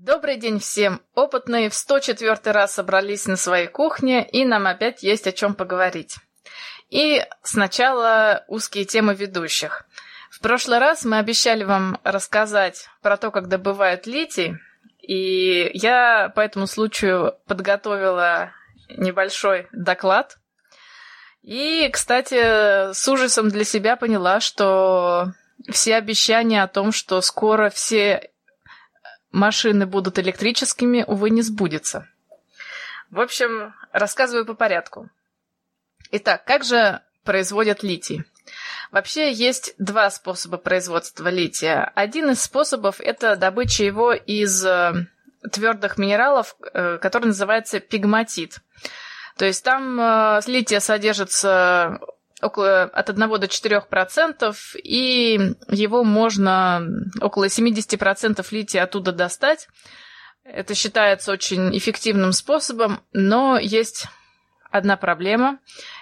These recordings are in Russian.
Добрый день всем! Опытные в 104 раз собрались на своей кухне, и нам опять есть о чем поговорить. И сначала узкие темы ведущих. В прошлый раз мы обещали вам рассказать про то, как добывают литий, и я по этому случаю подготовила небольшой доклад. И, кстати, с ужасом для себя поняла, что все обещания о том, что скоро все машины будут электрическими, увы, не сбудется. В общем, рассказываю по порядку. Итак, как же производят литий? Вообще есть два способа производства лития. Один из способов – это добыча его из э, твердых минералов, э, который называется пигматит. То есть там э, лития содержится около от 1 до 4 процентов, и его можно около 70 процентов лития оттуда достать. Это считается очень эффективным способом, но есть одна проблема.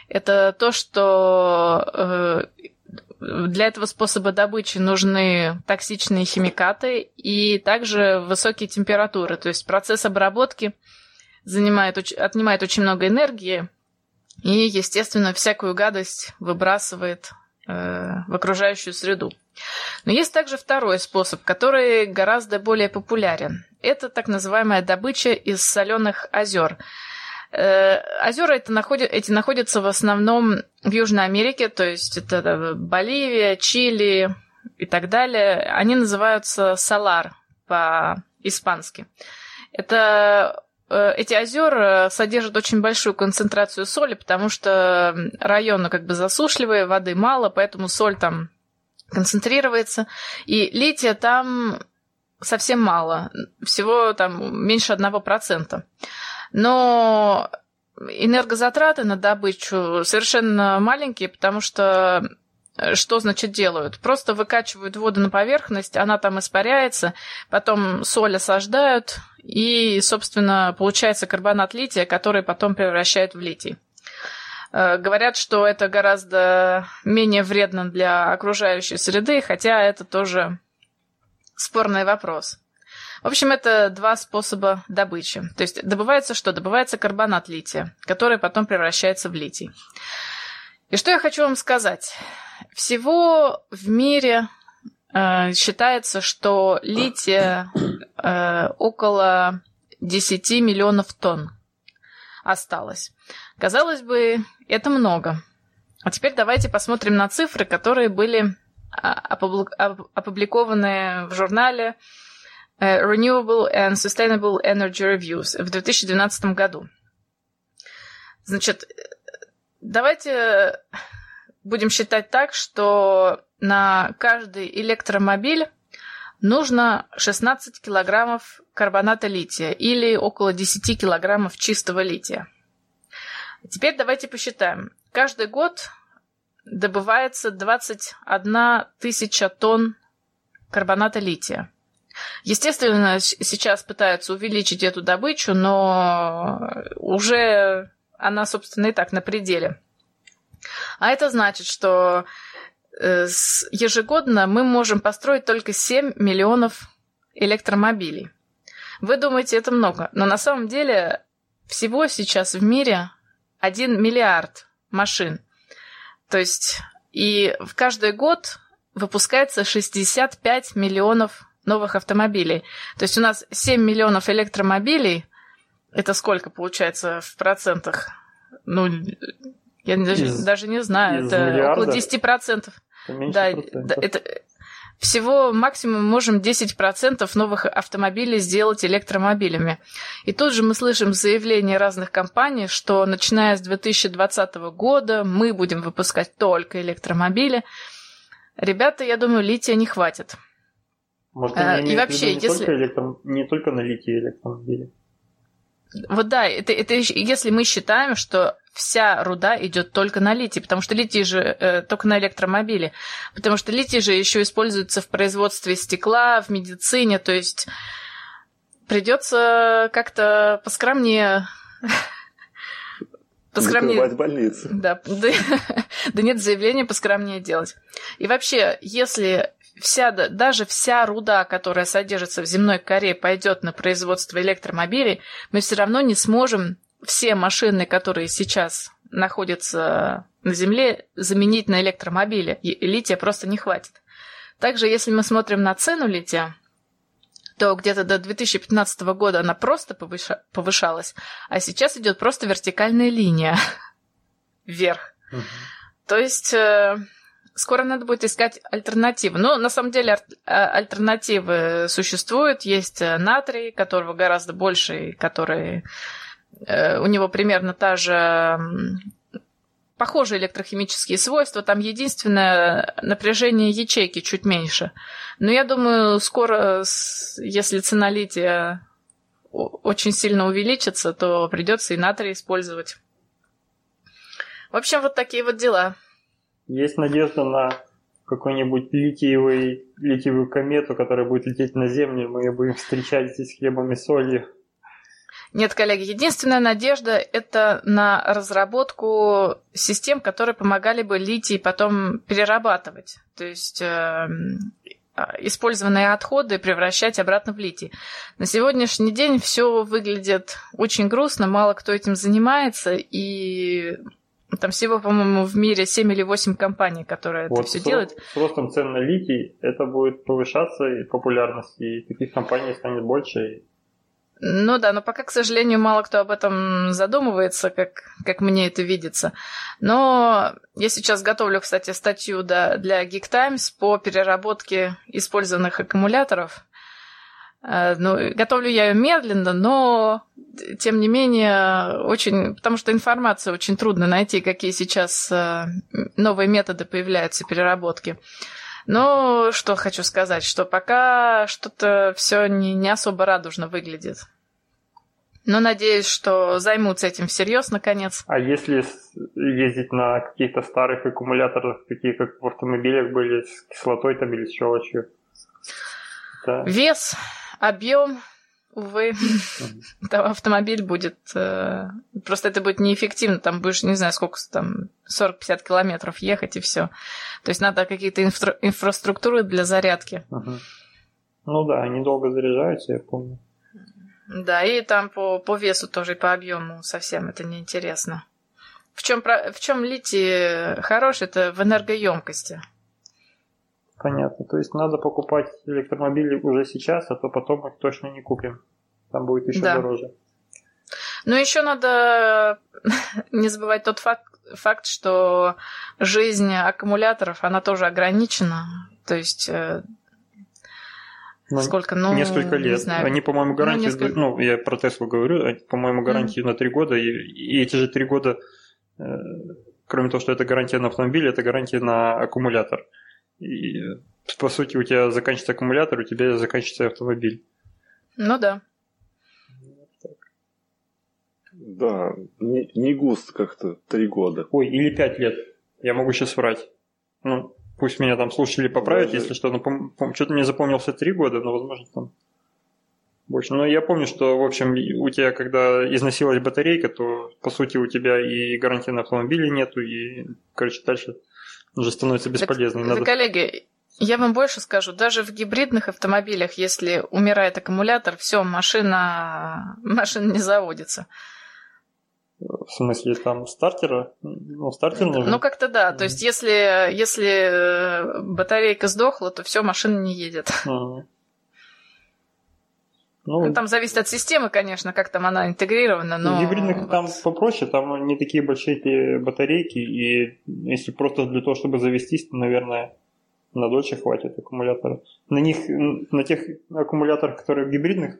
Это то, что э, для этого способа добычи нужны токсичные химикаты и также высокие температуры. То есть процесс обработки занимает, отнимает очень много энергии, и, естественно, всякую гадость выбрасывает э, в окружающую среду. Но есть также второй способ, который гораздо более популярен. Это так называемая добыча из соленых озер. Э, озера это находят, эти находятся в основном в Южной Америке, то есть это Боливия, Чили и так далее. Они называются салар по-испански. Это Э, эти озера содержат очень большую концентрацию соли, потому что районы как бы засушливые, воды мало, поэтому соль там концентрируется. И лития там совсем мало, всего там меньше одного процента. Но энергозатраты на добычу совершенно маленькие, потому что э, что значит делают? Просто выкачивают воду на поверхность, она там испаряется, потом соль осаждают, и, собственно, получается карбонат лития, который потом превращают в литий. Э, говорят, что это гораздо менее вредно для окружающей среды, хотя это тоже спорный вопрос. В общем, это два способа добычи. То есть добывается что? Добывается карбонат лития, который потом превращается в литий. И что я хочу вам сказать? Всего в мире Э, считается, что лития э, около 10 миллионов тонн осталось. Казалось бы, это много. А теперь давайте посмотрим на цифры, которые были а, опубликованы в журнале э, Renewable and Sustainable Energy Reviews в 2012 году. Значит, давайте будем считать так, что на каждый электромобиль нужно 16 килограммов карбоната лития или около 10 килограммов чистого лития. Теперь давайте посчитаем. Каждый год добывается 21 тысяча тонн карбоната лития. Естественно, сейчас пытаются увеличить эту добычу, но уже она, собственно, и так на пределе. А это значит, что э, ежегодно мы можем построить только 7 миллионов электромобилей. Вы думаете, это много, но на самом деле всего сейчас в мире 1 миллиард машин. То есть и в каждый год выпускается 65 миллионов новых автомобилей. То есть у нас 7 миллионов электромобилей. Это сколько получается в процентах? Ну, я даже, из, даже не знаю, это миллиарда? около 10%. Это да, да, это всего максимум можем 10% новых автомобилей сделать электромобилями. И тут же мы слышим заявления разных компаний, что начиная с 2020 года мы будем выпускать только электромобили. Ребята, я думаю, лития не хватит. Может, а, и вообще, не, если... только электро... не только на литии электромобили. Вот да, это, это если мы считаем, что вся руда идет только на литий, потому что литий же э, только на электромобиле, потому что литий же еще используется в производстве стекла, в медицине, то есть придется как-то поскромнее поскромнее. Закрывать больницы. Да, да, да нет заявления поскромнее делать. И вообще, если вся, даже вся руда, которая содержится в земной коре, пойдет на производство электромобилей, мы все равно не сможем все машины, которые сейчас находятся на Земле, заменить на электромобили. И лития просто не хватит. Также, если мы смотрим на цену лития, то где-то до 2015 года она просто повыша- повышалась, а сейчас идет просто вертикальная линия вверх. Угу. То есть э, скоро надо будет искать альтернативы. Но на самом деле а, альтернативы существуют. Есть э, натрий, которого гораздо больше, и который э, у него примерно та же похожие электрохимические свойства, там единственное напряжение ячейки чуть меньше. Но я думаю, скоро, если цена лития очень сильно увеличится, то придется и натрий использовать. В общем, вот такие вот дела. Есть надежда на какой-нибудь литиевый, литиевую комету, которая будет лететь на Землю, мы ее будем встречать здесь хлебом и солью. Нет, коллеги, единственная надежда – это на разработку систем, которые помогали бы литий потом перерабатывать. То есть э, использованные отходы превращать обратно в литий. На сегодняшний день все выглядит очень грустно, мало кто этим занимается, и там всего, по-моему, в мире 7 или 8 компаний, которые вот это все делают. С ростом цен на литий это будет повышаться и популярность, и таких компаний станет больше, ну да, но пока, к сожалению, мало кто об этом задумывается, как, как мне это видится. Но я сейчас готовлю, кстати, статью да, для Geek Times по переработке использованных аккумуляторов. Э, ну, готовлю я ее медленно, но тем не менее очень, потому что информацию очень трудно найти, какие сейчас э, новые методы появляются переработки. Но что хочу сказать, что пока что-то все не, не особо радужно выглядит. Но надеюсь, что займутся этим всерьез наконец. А если ездить на каких-то старых аккумуляторах, такие как в автомобилях были, с кислотой там или с щелочью? Да. Вес, объем, увы, там автомобиль будет... Э, просто это будет неэффективно, там будешь, не знаю, сколько там, 40-50 километров ехать и все. То есть надо какие-то инфра- инфраструктуры для зарядки. Ну да, они долго заряжаются, я помню. Да, и там по, по весу тоже и по объему совсем это неинтересно. В чем, в чем литий хорош, это в энергоемкости. Понятно. То есть надо покупать электромобили уже сейчас, а то потом их точно не купим. Там будет еще да. дороже. Ну, еще надо не забывать тот факт, факт, что жизнь аккумуляторов, она тоже ограничена. То есть э, ну, Сколько? Ну, несколько лет. Не знаю. Они, по-моему, гарантии, ну, несколько... ну, я про Теслу говорю, по-моему, гарантии mm-hmm. на три года, и, и эти же три года, э, кроме того, что это гарантия на автомобиль, это гарантия на аккумулятор. И, по сути, у тебя заканчивается аккумулятор, у тебя заканчивается автомобиль. Ну да. Да, не, не густо как-то, три года. Ой, или пять лет. Я могу сейчас врать. Ну, пусть меня там слушатели поправят, Даже... если что. Ну, пом- пом- что-то мне запомнился три года, но, возможно, там больше. Но я помню, что, в общем, у тебя, когда износилась батарейка, то, по сути, у тебя и гарантии на автомобиле нету, и, короче, дальше уже становится бесполезно. Так, Надо... коллеги, я вам больше скажу, даже в гибридных автомобилях, если умирает аккумулятор, все, машина, машина не заводится. В смысле, там стартера? Ну, стартер нужен? Ну, как-то да. То есть, если, если э, батарейка сдохла, то все, машина не едет. Ага. Ну, ну, там зависит от системы, конечно, как там она интегрирована, но... Гибридных там попроще, там не такие большие эти батарейки, и если просто для того, чтобы завестись, то, наверное, на дольше хватит аккумулятора. На них, на тех аккумуляторах, которые в гибридных,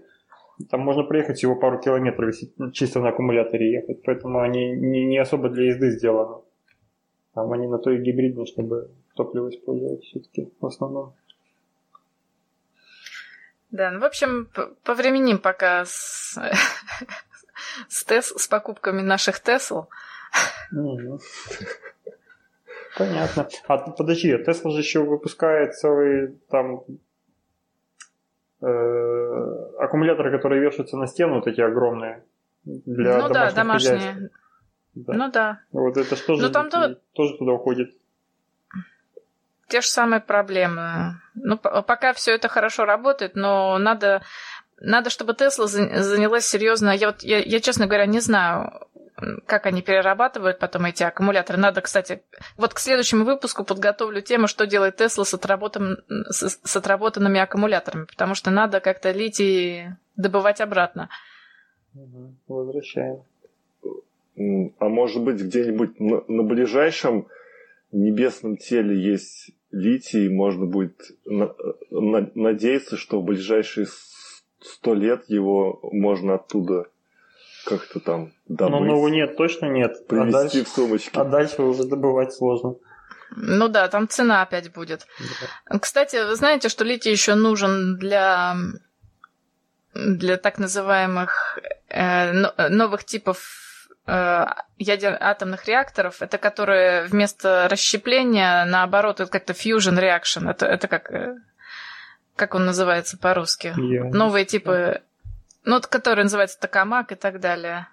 там можно проехать всего пару километров, если чисто на аккумуляторе ехать, поэтому они не, не особо для езды сделаны. Там они на то и гибридные, чтобы топливо использовать все-таки в основном. Да, ну, в общем, повременим пока с, с, тес, с покупками наших Тесл. Понятно. А подожди, Тесла же еще выпускает целый там э, аккумуляторы, которые вешаются на стену, эти огромные. Для ну да, домашние. Да. Ну да. Вот это что же ну, там тоже... тоже туда уходит? Те же самые проблемы. Ну, пока все это хорошо работает, но надо, надо чтобы Тесла занялась серьезно. Я вот, я, я, честно говоря, не знаю, как они перерабатывают потом эти аккумуляторы. Надо, кстати, вот к следующему выпуску подготовлю тему, что делает Тесла с, отработан, с, с отработанными аккумуляторами, потому что надо как-то литий добывать обратно. Возвращаем. А может быть, где-нибудь на, на ближайшем небесном теле есть литий, можно будет на, на, надеяться, что в ближайшие сто лет его можно оттуда как-то там добыть. Но на Луне точно нет. Привезти а дальше, в сумочке. А дальше уже добывать сложно. Ну да, там цена опять будет. Да. Кстати, вы знаете, что литий еще нужен для для так называемых э, новых типов э, ядер атомных реакторов, это которые вместо расщепления, наоборот, это как-то fusion reaction. Это, это как, э, как он называется по-русски? Yeah. Новые типы, ну, которые называются токамак и так далее.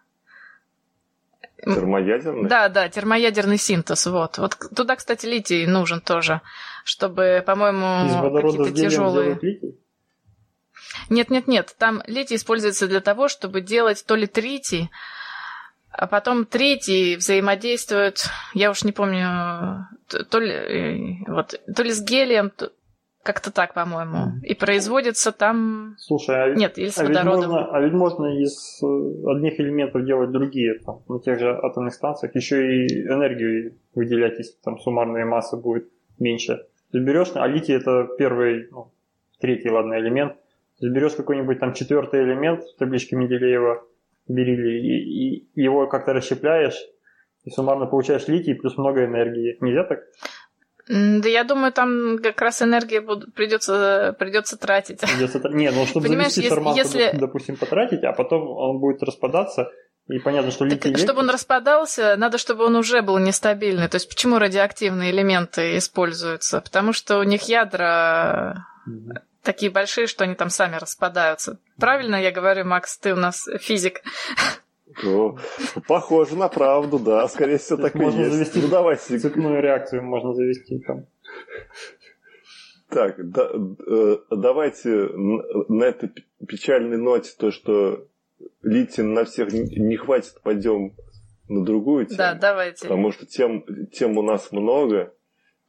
Термоядерный? Да, да, термоядерный синтез, вот. Вот туда, кстати, литий нужен тоже, чтобы, по-моему, какие-то тяжелые... Нет, нет, нет. Там литий используется для того, чтобы делать то ли тритий, а потом третий взаимодействует, я уж не помню, то ли, э, вот, то ли с гелием, то, как-то так, по-моему. И производится там... Слушай, а, Нет, или с а водородом. Ведь можно, а ведь можно из э, одних элементов делать другие, там, на тех же атомных станциях, еще и энергию выделять, если там суммарная масса будет меньше. Ты берешь, а литий это первый, ну, третий, ладно, элемент, берешь какой-нибудь там четвертый элемент в табличке Менделеева, берили, и, и его как-то расщепляешь, и суммарно получаешь литий плюс много энергии. Нельзя так? Да я думаю, там как раз энергия придется, придется тратить. Придется, не, ну чтобы Понимаешь, завести формат, если... допустим, потратить, а потом он будет распадаться, и понятно, что литий так, Чтобы он распадался, надо, чтобы он уже был нестабильный. То есть почему радиоактивные элементы используются? Потому что у них ядра угу такие большие, что они там сами распадаются. Правильно я говорю, Макс, ты у нас физик. Ну, похоже на правду, да. Скорее всего, так и можно есть. Завести ну, давай, цепную реакцию можно завести там. Так, да, э, давайте на этой печальной ноте, то, что литий на всех не хватит, пойдем на другую тему. Да, давайте. Потому что тем, тем у нас много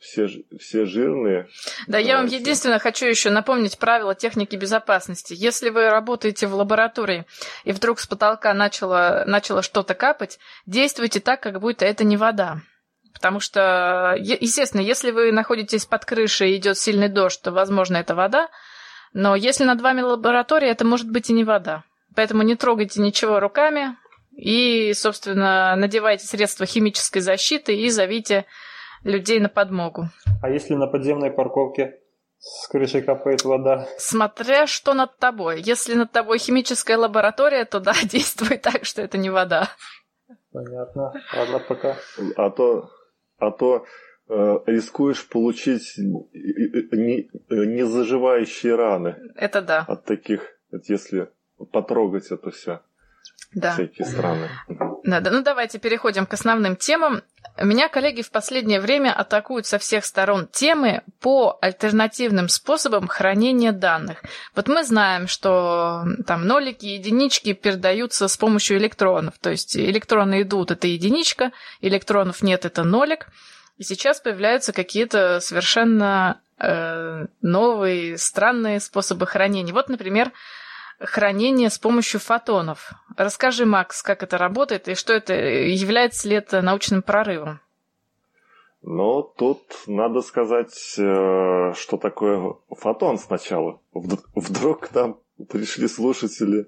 все, все жирные. Да, я вам единственное хочу еще напомнить правила техники безопасности. Если вы работаете в лаборатории и вдруг с потолка начало, начало что-то капать, действуйте так, как будто это не вода. Потому что, естественно, если вы находитесь под крышей и идет сильный дождь, то, возможно, это вода. Но если над вами лаборатория, это может быть и не вода. Поэтому не трогайте ничего руками и, собственно, надевайте средства химической защиты и зовите людей на подмогу. А если на подземной парковке с крыши капает вода? Смотря что над тобой. Если над тобой химическая лаборатория, то да, действует так, что это не вода. Понятно. Ладно, пока. А то, а то э, рискуешь получить не, не заживающие раны. Это да. От таких, если потрогать это все. Да. Всякие страны. Да, ну давайте переходим к основным темам. Меня коллеги в последнее время атакуют со всех сторон темы по альтернативным способам хранения данных. Вот мы знаем, что там нолики, единички передаются с помощью электронов. То есть электроны идут, это единичка, электронов нет, это нолик. И сейчас появляются какие-то совершенно э, новые, странные способы хранения. Вот, например, хранение с помощью фотонов. Расскажи, Макс, как это работает и что это, является ли это научным прорывом? Ну, тут надо сказать, э, что такое фотон сначала. Вдруг там пришли слушатели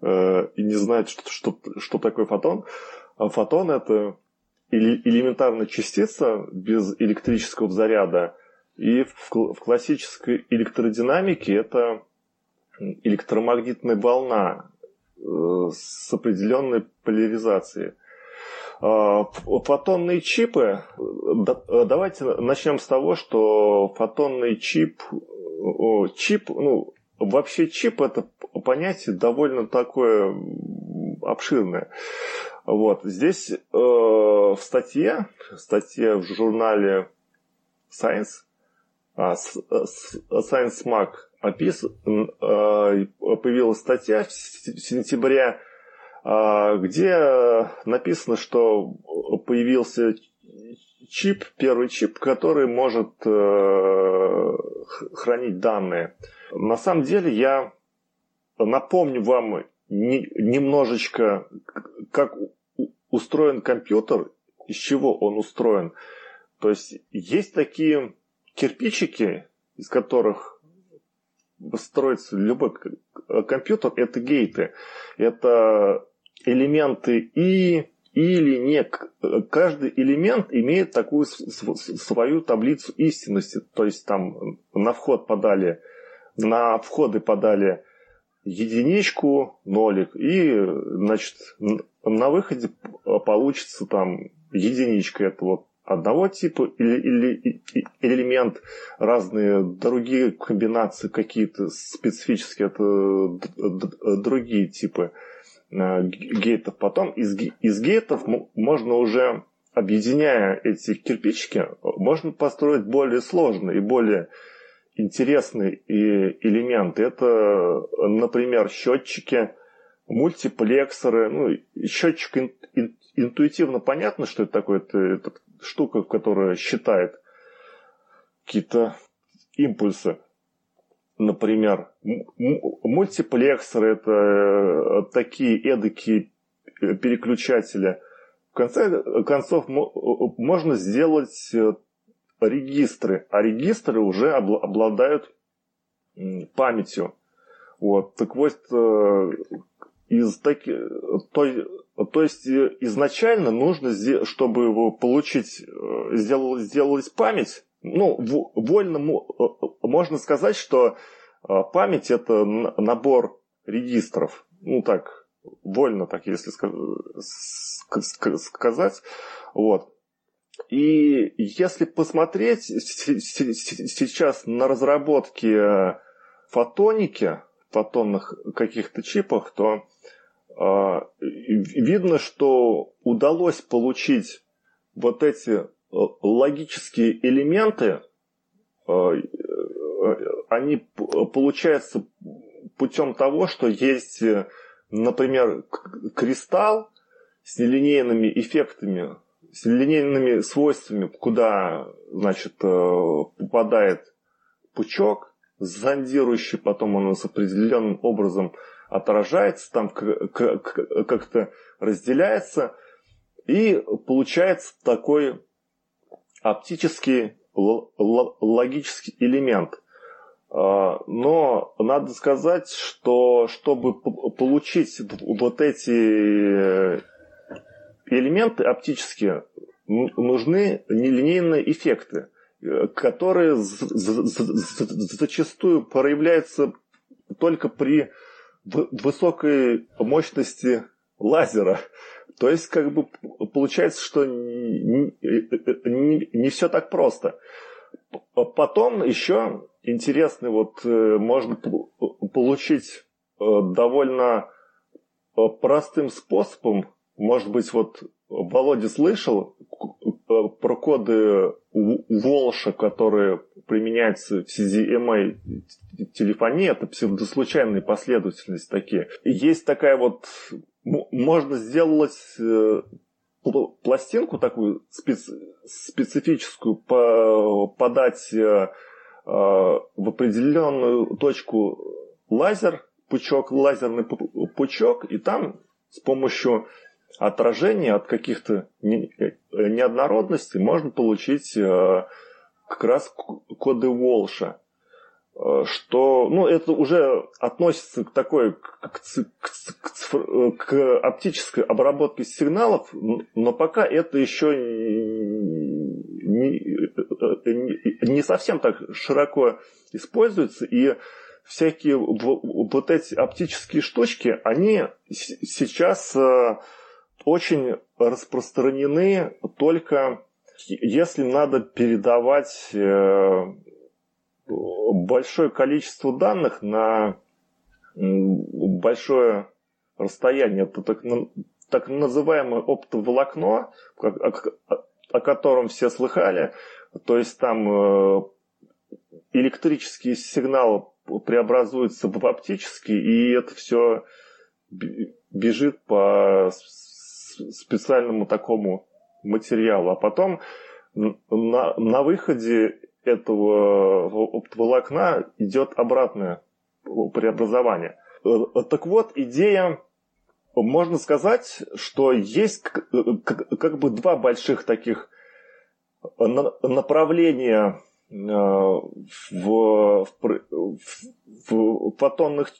э, и не знают, что, что, что такое фотон. А фотон – это элементарная частица без электрического заряда. И в классической электродинамике это электромагнитная волна э, с определенной поляризацией. А, фотонные чипы, давайте начнем с того, что фотонный чип, чип, ну, вообще чип это понятие довольно такое обширное. Вот. Здесь э, в статье, статье в журнале Science Science Mag опис... появилась статья в сентябре, где написано, что появился чип, первый чип, который может хранить данные. На самом деле я напомню вам немножечко, как устроен компьютер, из чего он устроен. То есть есть такие кирпичики, из которых строится любой компьютер, это гейты. Это элементы и или не. Каждый элемент имеет такую свою таблицу истинности. То есть там на вход подали, на входы подали единичку, нолик, и, значит, на выходе получится там единичка. Это вот одного типа или, или, элемент, разные другие комбинации какие-то специфические, это другие типы э, гейтов. Потом из, из гейтов можно уже, объединяя эти кирпичики, можно построить более сложные и более интересные элементы. Это, например, счетчики, мультиплексоры. Ну, счетчик интуитивно понятно, что это такое. Это, это штука, которая считает какие-то импульсы. Например, мультиплексоры – это э, такие эдакие э, переключатели. В конце концов, можно сделать э, регистры, а регистры уже обладают памятью. Вот. Так вот, из таки, той, то есть изначально нужно, чтобы его получить, сделалась, сделалась память. Ну, вольно можно сказать, что память это набор регистров. Ну так, вольно так, если сказать. Вот. И если посмотреть сейчас на разработки э, фотоники, фотонных каких-то чипах, то э, видно, что удалось получить вот эти э, логические элементы, они получаются путем того, что есть, например, кристалл с нелинейными эффектами с линейными свойствами, куда, значит, э, попадает пучок, зондирующий, потом он с определенным образом отражается, там как-то разделяется, и получается такой оптический логический элемент. Э, но надо сказать, что чтобы получить вот эти элементы оптические нужны нелинейные эффекты, которые зачастую проявляются только при высокой мощности лазера. То есть, как бы получается, что не, не, не все так просто. Потом еще интересный, вот э, можно получить э, довольно простым способом может быть, вот Володя слышал э, про коды Волша, которые применяются в CDMA телефонии, это псевдослучайные последовательности такие. есть такая вот, можно сделать э, пластинку такую специ, специфическую, подать э, в определенную точку лазер, пучок, лазерный пучок, и там с помощью отражение от каких-то э, неоднородностей можно получить э, как раз коды Волша. Э, что, ну, это уже относится к такой, к, к, к оптической обработке сигналов, но пока это еще не, не совсем так широко используется, и всякие вот эти оптические штучки, они сейчас очень распространены только если надо передавать э, большое количество данных на большое расстояние. Это так, так называемое оптоволокно, о, котором все слыхали. То есть там э, электрический сигнал преобразуется в оптический, и это все бежит по специальному такому материалу. А потом на, на выходе этого оптоволокна идет обратное преобразование. Э, так вот, идея, можно сказать, что есть как бы два больших таких направления э, в, в, в фотонных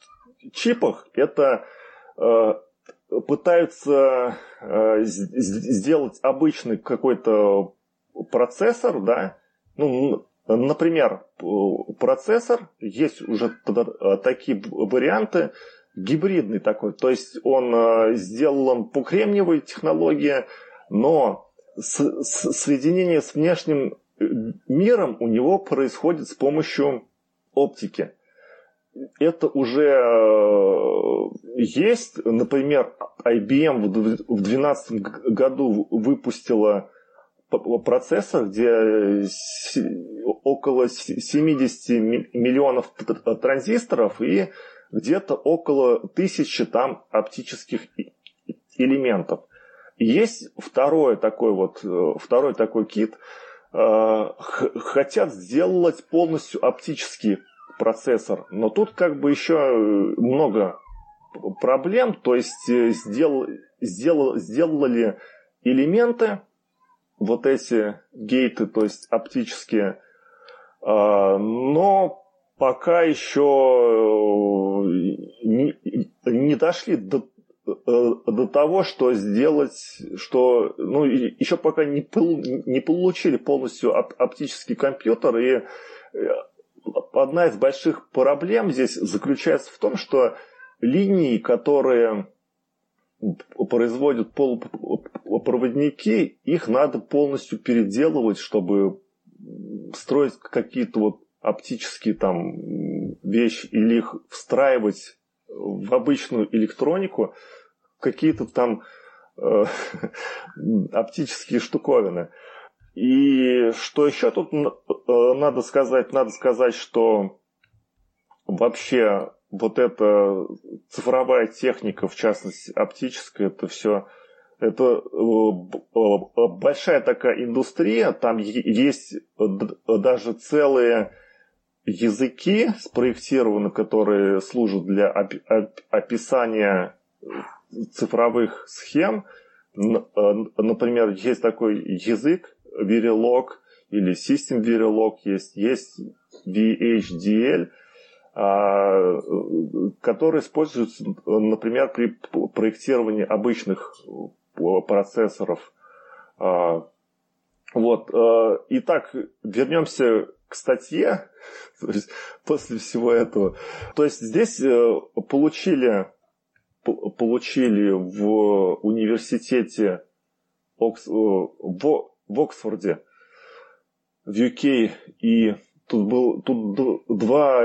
чипах. Это э, пытаются сделать обычный какой-то процессор, да, ну, например, процессор, есть уже такие варианты, гибридный такой, то есть он э, сделан по кремниевой технологии, но соединение с внешним э, миром у него происходит с помощью оптики. Это уже э, есть, например, IBM в 2012 году выпустила процессор, где около 70 миллионов транзисторов и где-то около тысячи там оптических элементов. есть второй такой вот, э, второй такой кит, э, хотят сделать полностью оптический процессор, но тут как бы еще много проблем, то есть э, сделал, сделал, сделали элементы, вот эти гейты, то есть оптические, а, но пока еще э, не, не дошли до, э, до того, что сделать, что ну, еще пока не, не получили полностью оптический компьютер, и э, одна из больших проблем здесь заключается в том, что линии, которые производят полупроводники, их надо полностью переделывать, чтобы строить какие-то вот оптические там вещи или их встраивать в обычную электронику, какие-то там э, оптические штуковины. И что еще тут э, надо сказать? Надо сказать, что вообще вот эта цифровая техника, в частности оптическая, это все это э, э, большая такая индустрия, там есть даже целые языки спроектированы, которые служат для описания цифровых схем. Например, есть такой язык Verilog или System Verilog, есть, есть VHDL – а, которые используются, например, при проектировании обычных э, процессоров. А, вот. Э, итак, вернемся к статье после всего этого. То есть здесь э, получили, получили в университете в Оксфорде, в UK и Тут был тут два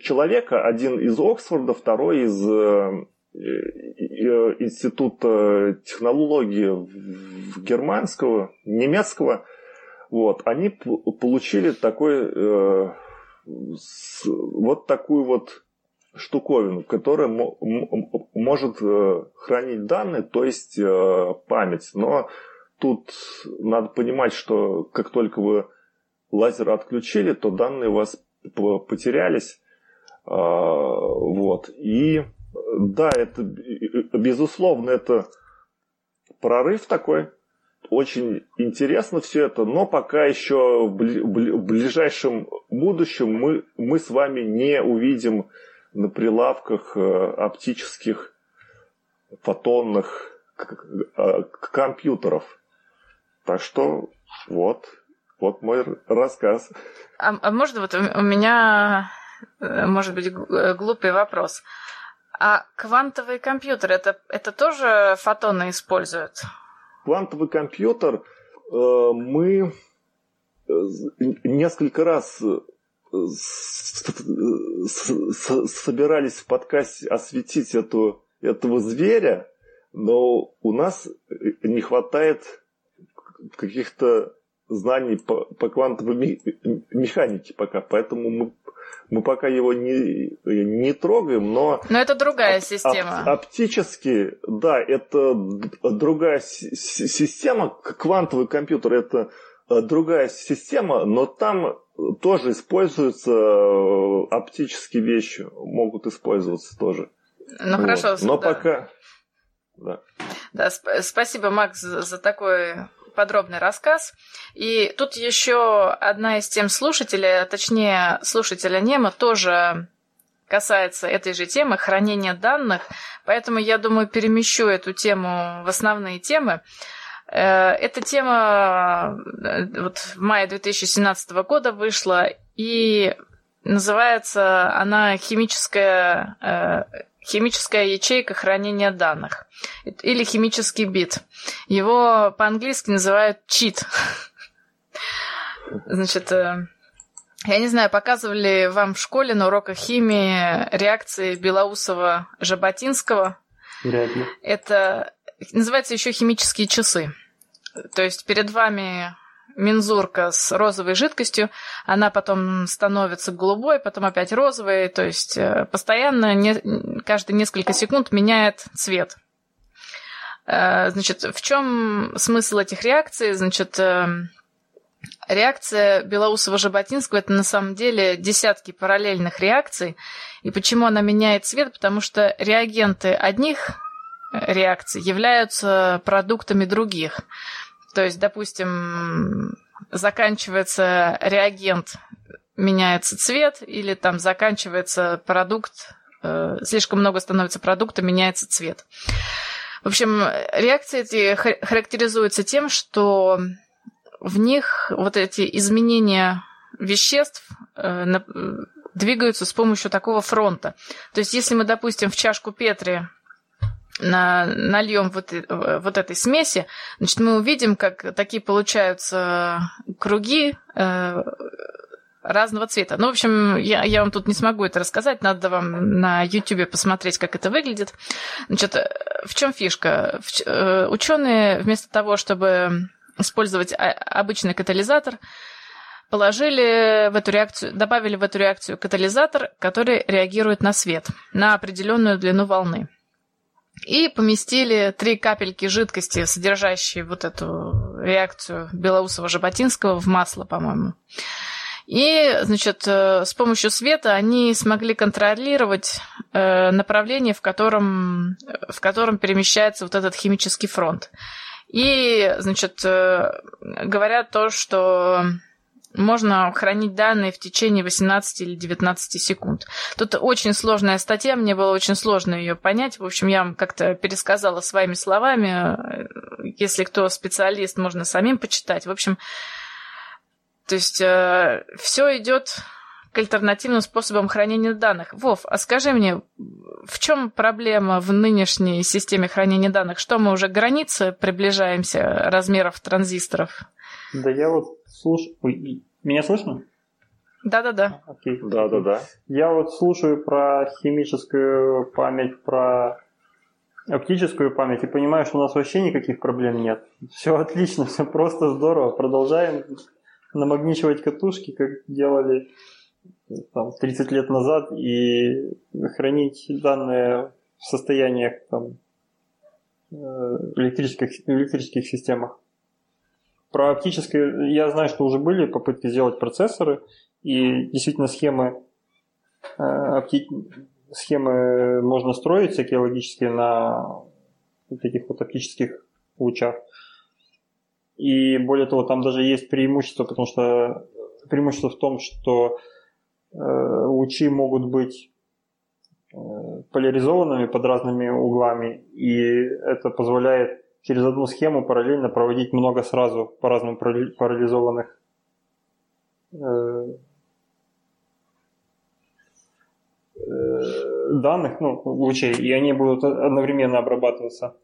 человека, один из Оксфорда, второй из э, э, института технологии в германского, немецкого. Вот, они получили такой э, вот такую вот штуковину, которая может хранить данные, то есть память. Но тут надо понимать, что как только вы лазер отключили, то данные у вас потерялись. А, вот. И да, это безусловно, это прорыв такой. Очень интересно все это, но пока еще в ближайшем будущем мы, мы с вами не увидим на прилавках э, оптических фотонных э, компьютеров. Так что вот, вот мой рассказ. А, а можно вот у меня, э, может быть, э, глупый вопрос. А квантовый компьютер, это, это тоже фотоны используют? Квантовый компьютер э, мы э, несколько раз собирались в подкасте осветить эту, этого зверя, но у нас не хватает каких-то знаний по, по квантовой механике пока, поэтому мы, мы пока его не, не трогаем, но... Но это другая оп, система. Оп, оптически, да, это другая система, квантовый компьютер это э, другая система, но там тоже используются э, оптические вещи, могут использоваться тоже. Ну вот. хорошо. Но да. пока... Да. Да, сп- спасибо, Макс, за, за такой подробный рассказ. И тут еще одна из тем слушателя, а точнее слушателя Нема, тоже касается этой же темы хранения данных, поэтому я думаю перемещу эту тему в основные темы. Э, эта тема э, вот в мае 2017 года вышла, и называется она «Химическая, э, химическая ячейка хранения данных» или «Химический бит». Его по-английски называют «чит». Значит, я не знаю, показывали вам в школе на уроках химии реакции Белоусова-Жаботинского. Ли. Это называется еще химические часы. То есть перед вами мензурка с розовой жидкостью, она потом становится голубой, потом опять розовой, то есть э, постоянно, не, каждые несколько секунд меняет цвет. Э, значит, в чем смысл этих реакций? Значит, э, реакция Белоусова-Жаботинского – это на самом деле десятки параллельных реакций. И почему она меняет цвет? Потому что реагенты одних реакций являются продуктами других. То есть, допустим, заканчивается реагент, меняется цвет, или там заканчивается продукт, э, слишком много становится продукта, меняется цвет. В общем, реакции эти характеризуются тем, что в них вот эти изменения веществ э, двигаются с помощью такого фронта. То есть, если мы, допустим, в чашку Петри на, нальем вот, вот этой смеси, значит, мы увидим, как такие получаются круги э, разного цвета. Ну, в общем, я, я вам тут не смогу это рассказать, надо вам на YouTube посмотреть, как это выглядит. Значит, в чем фишка? Э, ученые вместо того, чтобы использовать обычный катализатор, положили в эту реакцию, добавили в эту реакцию катализатор, который реагирует на свет, на определенную длину волны и поместили три капельки жидкости, содержащие вот эту реакцию Белоусова-Жаботинского в масло, по-моему. И, значит, э, с помощью света они смогли контролировать э, направление, в котором, в котором перемещается вот этот химический фронт. И, значит, э, говорят то, что можно хранить данные в течение 18 или 19 секунд. Тут очень сложная статья, мне было очень сложно ее понять. В общем, я вам как-то пересказала своими словами. Если кто специалист, можно самим почитать. В общем, то есть э, все идет к альтернативным способам хранения данных. Вов, а скажи мне, в чем проблема в нынешней системе хранения данных? Что мы уже к границе приближаемся размеров транзисторов? Да я вот слушаю... Меня слышно? Да-да-да. Окей. Да-да-да. Я вот слушаю про химическую память, про оптическую память и понимаю, что у нас вообще никаких проблем нет. Все отлично, все просто здорово. Продолжаем намагничивать катушки, как делали там, 30 лет назад, и хранить данные в состояниях там, э, электрических, электрических системах. Про оптическое я знаю, что уже были попытки сделать процессоры, и действительно схемы, э, опти... схемы можно строить всякие логические на этих вот оптических лучах. И более того, там даже есть преимущество, потому что преимущество в том, что э, лучи могут быть э, поляризованными под разными углами, и это позволяет через одну схему параллельно проводить много сразу по-разному парализованных э, э, данных, ну, лучей, и они будут одновременно обрабатываться.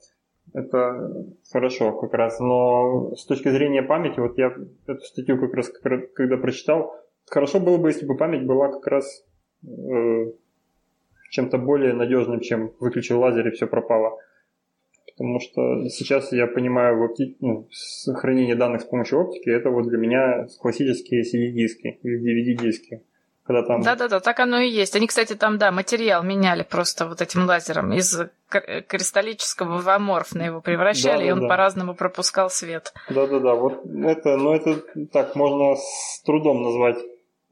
Это хорошо как раз. Но с точки зрения памяти, вот я эту статью как раз когда прочитал, хорошо было бы, если бы память была как раз э, чем-то более надежным, чем выключил лазер и все пропало Потому что сейчас я понимаю, в опти... ну, хранение данных с помощью оптики, это вот для меня классические CD-диски или DVD-диски. Когда там... Да-да-да, так оно и есть. Они, кстати, там, да, материал меняли просто вот этим лазером. Из кристаллического в аморфно его превращали, да, да, и он да. по-разному пропускал свет. Да-да-да, вот это, ну это так можно с трудом назвать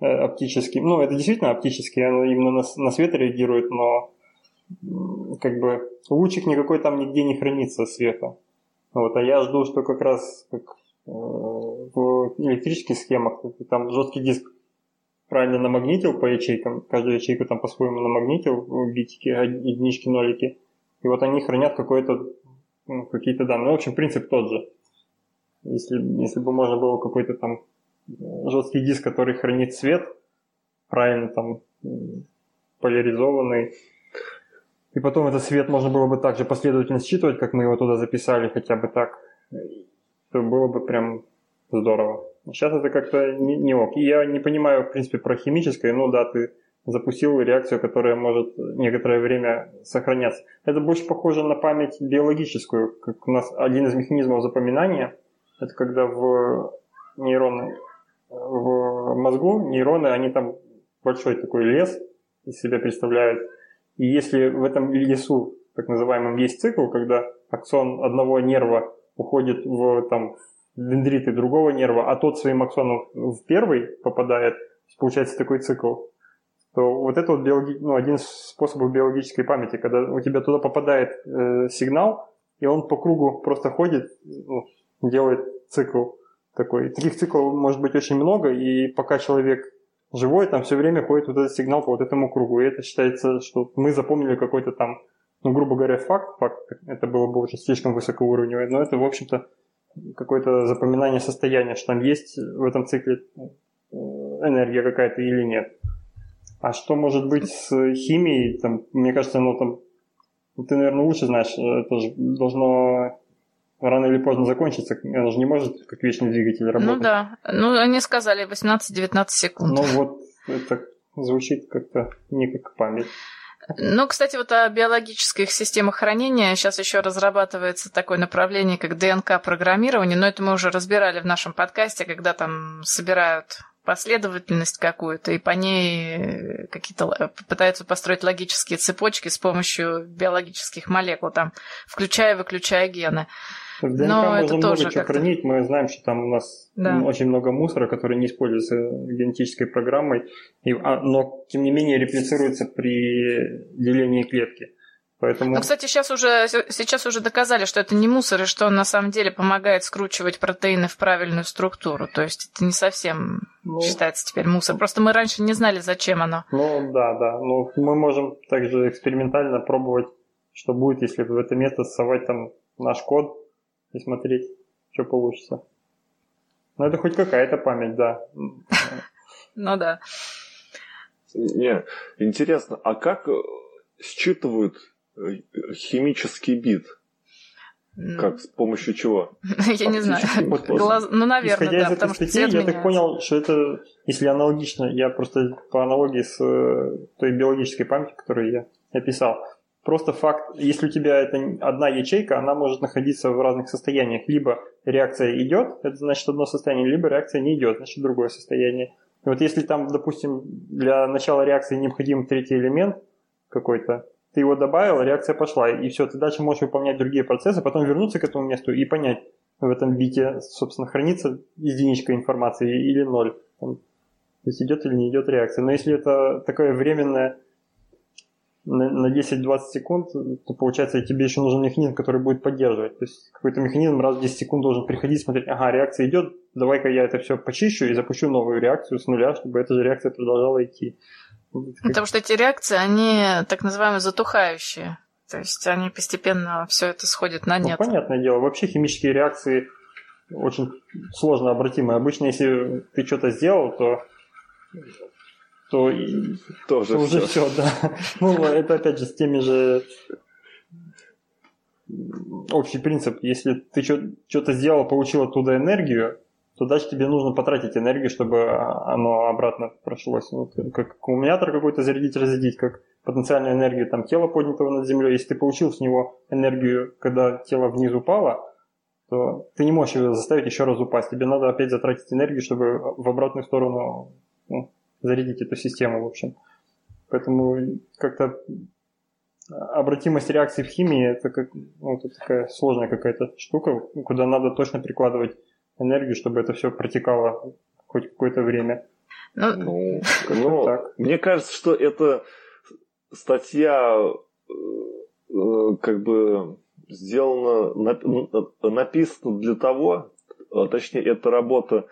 э, оптическим. Ну, это действительно оптический, оно именно на, на свет реагирует, но как бы лучик никакой там нигде не хранится света. Вот, а я жду, что как раз как э, в электрических схемах там жесткий диск правильно намагнитил по ячейкам, каждую ячейку там по-своему намагнитил, битики, единички, нолики, и вот они хранят какой-то, ну, какие-то данные. Ну, в общем, принцип тот же. Если, если бы можно было какой-то там жесткий диск, который хранит свет, правильно там поляризованный, и потом этот свет можно было бы также последовательно считывать, как мы его туда записали, хотя бы так, то было бы прям здорово. Сейчас это как-то не, не ок. И я не понимаю, в принципе, про химическое, ну да, ты запустил реакцию, которая может некоторое время сохраняться. Это больше похоже на память биологическую, как у нас один из механизмов запоминания, это когда в нейроны, в мозгу нейроны, они там большой такой лес из себя представляют, и если в этом лесу, так называемом, есть цикл, когда аксон одного нерва уходит в там, дендриты другого нерва, а тот своим аксоном в первый попадает, получается такой цикл, то вот это вот биологи... ну, один из способов биологической памяти, когда у тебя туда попадает э, сигнал, и он по кругу просто ходит, ну, делает цикл такой. Таких циклов может быть очень много, и пока человек живой, там все время ходит вот этот сигнал по вот этому кругу. И это считается, что мы запомнили какой-то там, ну, грубо говоря, факт, факт, это было бы уже слишком высокоуровневое, но это, в общем-то, какое-то запоминание состояния, что там есть в этом цикле э, энергия какая-то или нет. А что может быть с химией? Там, мне кажется, ну там ты, наверное, лучше знаешь, это же должно рано или поздно закончится. Она же не может как вечный двигатель ну работать. Ну да. Ну, они сказали 18-19 секунд. Ну вот, это звучит как-то не как память. Ну, кстати, вот о биологических системах хранения сейчас еще разрабатывается такое направление, как ДНК-программирование, но это мы уже разбирали в нашем подкасте, когда там собирают последовательность какую-то, и по ней какие-то пытаются построить логические цепочки с помощью биологических молекул, там, включая-выключая гены. В ДНК Но можно это много тоже чего хранить. Мы знаем, что там у нас да. очень много мусора, который не используется генетической программой, и, а, но тем не менее реплицируется при делении клетки. Поэтому... Ну, кстати, сейчас уже, сейчас уже доказали, что это не мусор, и что он на самом деле помогает скручивать протеины в правильную структуру. То есть это не совсем ну, считается теперь мусор. Просто мы раньше не знали, зачем оно. Ну да, да. Ну, мы можем также экспериментально пробовать, что будет, если в это место совать там наш код, и смотреть, что получится. Ну, это хоть какая-то память, да. Ну да. Не, интересно, а как э, считывают э, химический бит? Как, с помощью чего? Я не знаю. Ну, наверное, да, потому что Я так понял, что это, если аналогично, я просто по аналогии с э, той биологической памятью, которую я описал, Просто факт, если у тебя это одна ячейка, она может находиться в разных состояниях. Либо реакция идет, это значит одно состояние, либо реакция не идет, значит другое состояние. И вот если там, допустим, для начала реакции необходим третий элемент какой-то, ты его добавил, реакция пошла, и все, ты дальше можешь выполнять другие процессы, потом вернуться к этому месту и понять, в этом бите, собственно, хранится единичка информации или ноль. То есть идет или не идет реакция. Но если это такое временное на, на 10-20 секунд, то получается тебе еще нужен механизм, который будет поддерживать. То есть какой-то механизм раз в 10 секунд должен приходить, смотреть, ага, реакция идет, давай-ка я это все почищу и запущу новую реакцию с нуля, чтобы эта же реакция продолжала идти. Потому что эти реакции, они так называемые затухающие. То есть они постепенно все это сходит на ну, нет. Ну, понятное дело. Вообще химические реакции очень сложно обратимые. Обычно, если ты что-то сделал, то то, Тоже то уже все, да. Ну, это опять же с теми же общий принцип. Если ты что-то сделал, получил оттуда энергию, то дальше тебе нужно потратить энергию, чтобы оно обратно прошлось. Ну, как аккумулятор какой-то зарядить, разрядить, как потенциальную энергию там тела поднятого над землей, если ты получил с него энергию, когда тело вниз упало, то ты не можешь его заставить еще раз упасть. Тебе надо опять затратить энергию, чтобы в обратную сторону ну, зарядить эту систему, в общем. Поэтому как-то обратимость реакции в химии это как ну, это такая сложная какая-то штука, куда надо точно прикладывать энергию, чтобы это все протекало хоть какое-то время. Ну, ну, ну так. мне кажется, что это статья э, как бы сделана, написана для того, а точнее, эта работа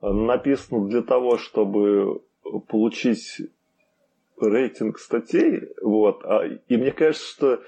написана для того, чтобы получить рейтинг статей, вот, а, и мне кажется, что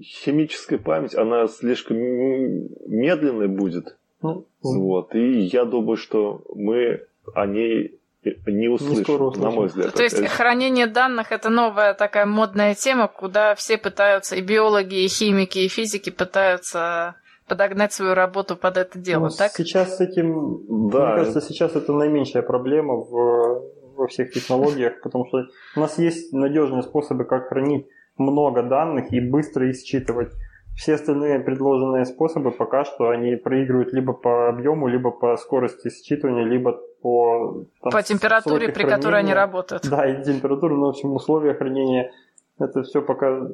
химическая память, она слишком медленной будет, ну, вот, и я думаю, что мы о ней не услышим, не на мой взгляд. То есть хранение данных это новая такая модная тема, куда все пытаются, и биологи, и химики, и физики пытаются подогнать свою работу под это дело, ну, так? Сейчас с этим, да. мне кажется, сейчас это наименьшая проблема в, во всех технологиях, потому что у нас есть надежные способы, как хранить много данных и быстро их считывать. Все остальные предложенные способы пока что они проигрывают либо по объему, либо по скорости считывания, либо по... Там, по температуре, при хранения. которой они работают. Да, и температура, но в общем условия хранения, это все пока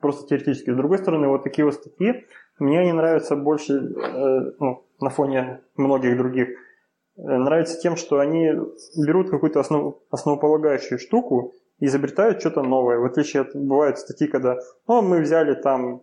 просто теоретически. С другой стороны, вот такие вот статьи, мне они нравятся больше э, ну, на фоне многих других. Э, нравится тем, что они берут какую-то основ, основополагающую штуку и изобретают что-то новое. В отличие от бывают статьи, когда ну, мы взяли там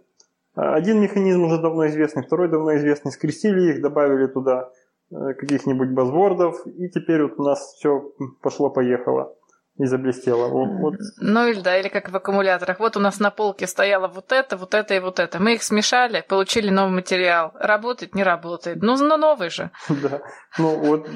один механизм уже давно известный, второй давно известный, скрестили их, добавили туда э, каких-нибудь базвордов, и теперь вот у нас все пошло-поехало и заблестело. Вот. Ну или да, или как в аккумуляторах. Вот у нас на полке стояло вот это, вот это и вот это. Мы их смешали, получили новый материал. Работает, не работает. Ну, но новый же. Да. Ну вот,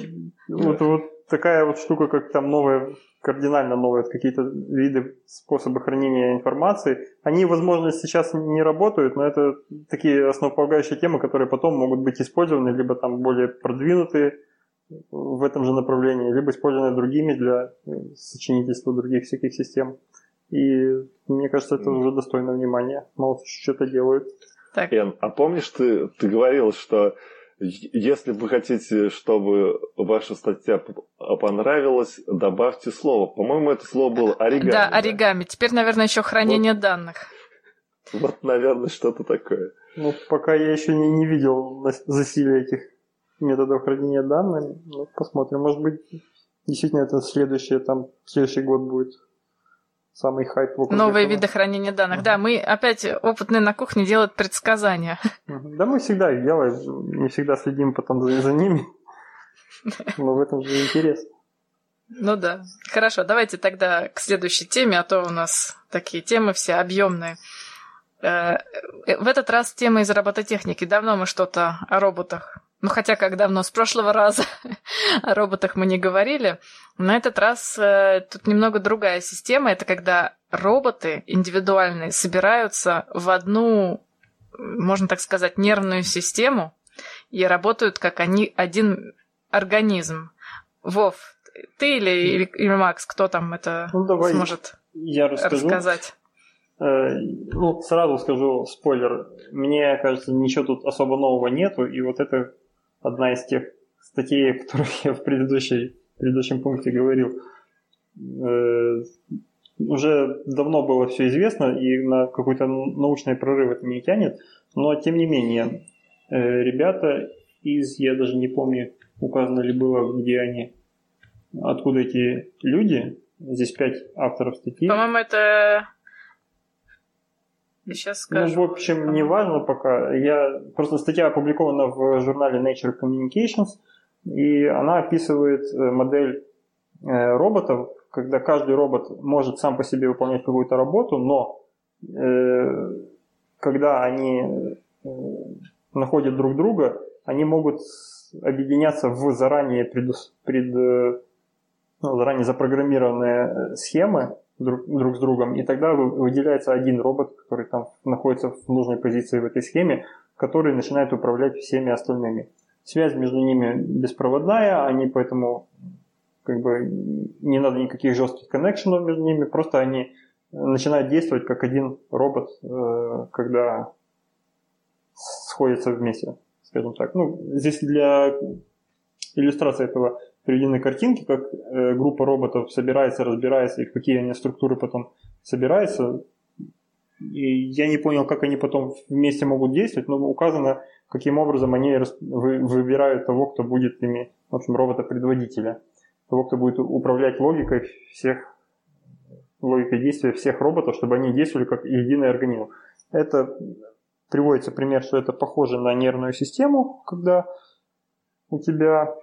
вот, вот такая вот штука, как там новая кардинально новые какие-то виды, способы хранения информации. Они, возможно, сейчас не работают, но это такие основополагающие темы, которые потом могут быть использованы, либо там более продвинутые в этом же направлении, либо использованы другими для э, сочинительства других всяких систем. И мне кажется, это уже достойно внимания. Мало что-то делают. Так. Эн, а помнишь, ты, ты говорил, что если вы хотите, чтобы ваша статья понравилась, добавьте слово. По-моему, это слово было оригами. Да, оригами. Теперь, наверное, еще хранение вот. данных. Вот, наверное, что-то такое. Ну, пока я еще не, не видел засилия этих методов хранения данных. Ну, посмотрим. Может быть, действительно это следующее, там, следующий год будет самый хайп вокруг Новые этого. виды хранения данных. Uh-huh. Да, мы опять опытные на кухне делают предсказания. Uh-huh. Да, мы всегда их делаем, не всегда следим потом за, за ними. Но в этом же интерес. Ну да. Хорошо, давайте тогда к следующей теме, а то у нас такие темы все объемные. Э, в этот раз тема из робототехники. Давно мы что-то о роботах ну, хотя как давно, с прошлого раза о роботах мы не говорили. На этот раз э, тут немного другая система. Это когда роботы индивидуальные собираются в одну, можно так сказать, нервную систему и работают как они один организм. Вов, ты или, или, или Макс, кто там это ну, давай сможет я расскажу. рассказать? Э, ну, сразу скажу спойлер. Мне кажется, ничего тут особо нового нету, и вот это одна из тех статей, о которых я в предыдущей, предыдущем пункте говорил. Э, уже давно было все известно, и на какой-то научный прорыв это не тянет, но тем не менее, э, ребята из, я даже не помню, указано ли было, где они, откуда эти люди, здесь пять авторов статьи. По-моему, это Сейчас скажу. Ну, в общем, не важно пока. Я... Просто статья опубликована в журнале Nature Communications, и она описывает э, модель э, роботов, когда каждый робот может сам по себе выполнять какую-то работу, но э, когда они э, находят друг друга, они могут объединяться в заранее, пред, пред, э, ну, заранее запрограммированные схемы, друг, друг с другом, и тогда выделяется один робот, который там находится в нужной позиции в этой схеме, который начинает управлять всеми остальными. Связь между ними беспроводная, они поэтому как бы не надо никаких жестких коннекшенов между ними, просто они начинают действовать как один робот, э, когда сходятся вместе, скажем так. Ну, здесь для иллюстрации этого приведены картинки, как э, группа роботов собирается, разбирается, и в какие они структуры потом собираются. И я не понял, как они потом вместе могут действовать, но указано, каким образом они выбирают того, кто будет ими, в общем, робота-предводителя. Того, кто будет управлять логикой всех, логикой действия всех роботов, чтобы они действовали как единый организм. Это приводится пример, что это похоже на нервную систему, когда у тебя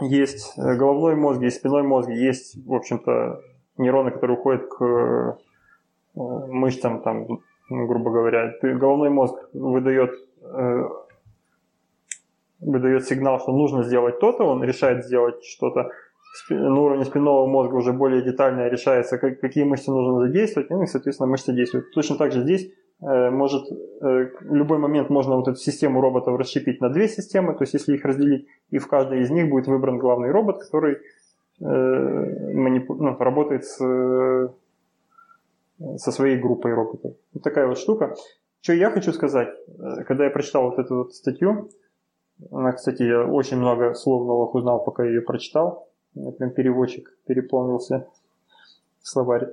есть э, головной мозг, есть спиной мозг, есть, в общем-то, нейроны, которые уходят к э, мышцам, там, грубо говоря. Головной мозг выдает, э, выдает сигнал, что нужно сделать то-то, он решает сделать что-то. На уровне спинного мозга уже более детально решается, какие мышцы нужно задействовать, ну и, соответственно, мышцы действуют. Точно так же здесь может э, в любой момент можно вот эту систему роботов расщепить на две системы, то есть если их разделить, и в каждой из них будет выбран главный робот, который э, ну, работает с, со своей группой роботов. Вот такая вот штука. Что я хочу сказать, когда я прочитал вот эту вот статью, она, кстати, я очень много слов новых узнал, пока я ее прочитал. Я прям переводчик переполнился словарь.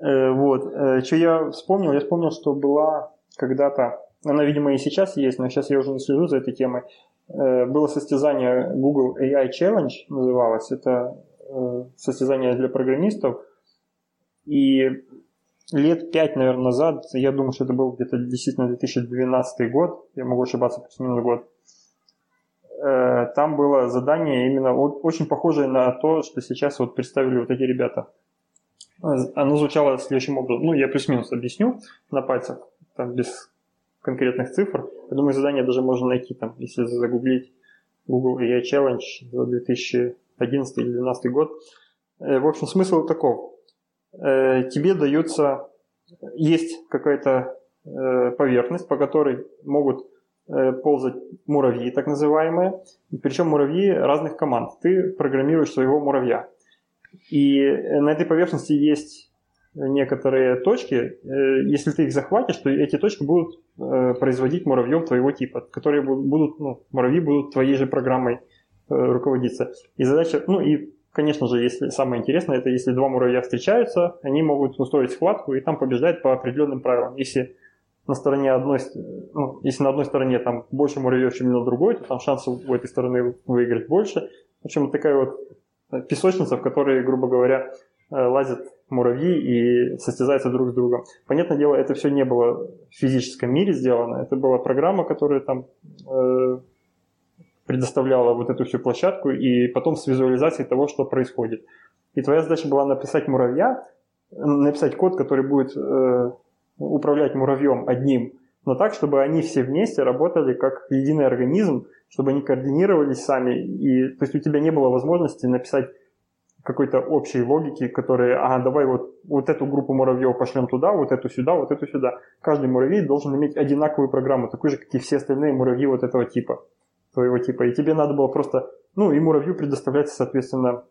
Э, вот. Э, что я вспомнил? Я вспомнил, что была когда-то, она, видимо, и сейчас есть, но сейчас я уже не слежу за этой темой, э, было состязание Google AI Challenge, называлось. Это состязание для программистов. И лет пять, наверное, назад, я думаю, что это был где-то действительно 2012 год, я могу ошибаться плюс-минус год, там было задание именно очень похожее на то, что сейчас вот представили вот эти ребята – оно звучало следующим образом. Ну, я плюс-минус объясню на пальцах, там без конкретных цифр. Я думаю, задание даже можно найти там, если загуглить Google AI Challenge за 2011 или 2012 год. Э, в общем, смысл таков. Э, тебе дается, есть какая-то э, поверхность, по которой могут ползать муравьи, так называемые. Причем муравьи разных команд. Ты программируешь своего муравья. И на этой поверхности есть некоторые точки. Э, если ты их захватишь, то эти точки будут э, производить муравьев твоего типа, которые будут, ну, муравьи будут твоей же программой э, руководиться. И задача, ну и, конечно же, если самое интересное, это если два муравья встречаются, они могут устроить схватку и там побеждать по определенным правилам. Если на стороне одной, ну, если на одной стороне там больше муравьев, чем на другой, то там шансов у этой стороны выиграть больше. В общем, такая вот песочница, в которой, грубо говоря, э, лазят муравьи и состязаются друг с другом. Понятное дело, это все не было в физическом мире сделано, это была программа, которая там э, предоставляла вот эту всю площадку и потом с визуализацией того, что происходит. И твоя задача была написать муравья, написать код, который будет э, управлять муравьем одним, но так, чтобы они все вместе работали как единый организм, чтобы они координировались сами, и то есть у тебя не было возможности написать какой-то общей логики, которые, ага, давай вот, вот эту группу муравьев пошлем туда, вот эту сюда, вот эту сюда. Каждый муравей должен иметь одинаковую программу, такую же, как и все остальные муравьи вот этого типа, твоего типа. И тебе надо было просто, ну, и муравью предоставляется, соответственно,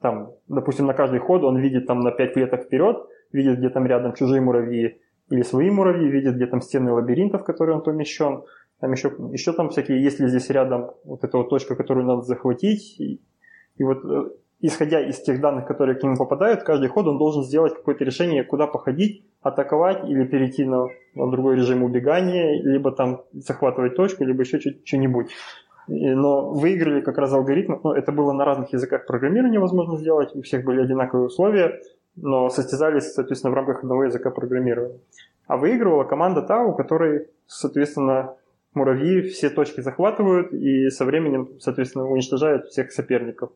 там, допустим, на каждый ход он видит там на 5 клеток вперед, видит, где там рядом чужие муравьи или свои муравьи, видит, где там стены лабиринтов, в которые он помещен, там еще, еще там всякие, есть ли здесь рядом вот эта вот точка, которую надо захватить. И, и вот э, исходя из тех данных, которые к нему попадают, каждый ход он должен сделать какое-то решение, куда походить, атаковать или перейти на, на другой режим убегания, либо там захватывать точку, либо еще что-нибудь. Но выиграли как раз алгоритмы, ну, это было на разных языках программирования возможно сделать, у всех были одинаковые условия, но состязались, соответственно, в рамках одного языка программирования. А выигрывала команда та, у которой, соответственно, муравьи все точки захватывают и со временем, соответственно, уничтожают всех соперников.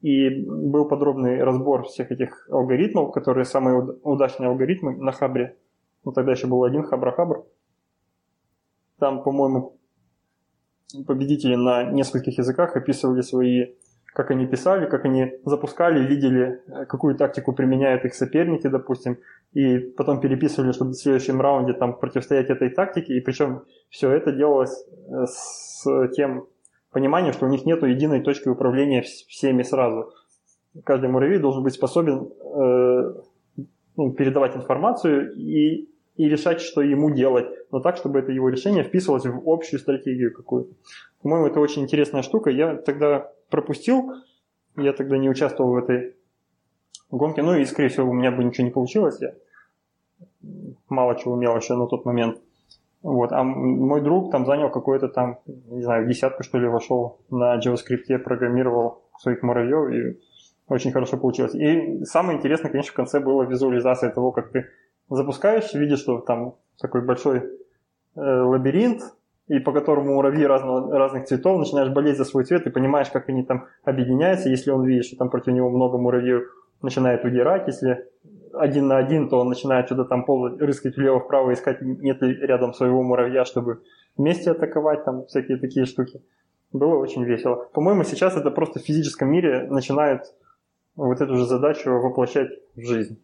И был подробный разбор всех этих алгоритмов, которые самые удачные алгоритмы на Хабре. Ну, тогда еще был один Хабра-Хабр. Там, по-моему, победители на нескольких языках описывали свои как они писали, как они запускали, видели, э, какую тактику применяют их соперники, допустим, и потом переписывали, чтобы в следующем раунде там противостоять этой тактике, и причем все это делалось э, с тем пониманием, что у них нет единой точки управления всеми сразу. Каждый муравей должен быть способен э, ну, передавать информацию и, и решать, что ему делать, но так, чтобы это его решение вписывалось в общую стратегию какую-то. По-моему, это очень интересная штука. Я тогда пропустил, я тогда не участвовал в этой гонке, ну и, скорее всего, у меня бы ничего не получилось, я мало чего умел еще на тот момент. Вот. А мой друг там занял какой-то там, не знаю, десятку что ли вошел на JavaScript, программировал своих муравьев, и очень хорошо получилось. И самое интересное, конечно, в конце была визуализация того, как ты запускаешь, видишь, что там такой большой э, лабиринт, и по которому муравьи разного, разных цветов, начинаешь болеть за свой цвет и понимаешь, как они там объединяются. Если он видит, что там против него много муравьев, начинает удирать. Если один на один, то он начинает что-то там ползать, рыскать влево-вправо, искать, нет ли рядом своего муравья, чтобы вместе атаковать, там всякие такие штуки. Было очень весело. По-моему, сейчас это просто в физическом мире начинают вот эту же задачу воплощать в жизнь.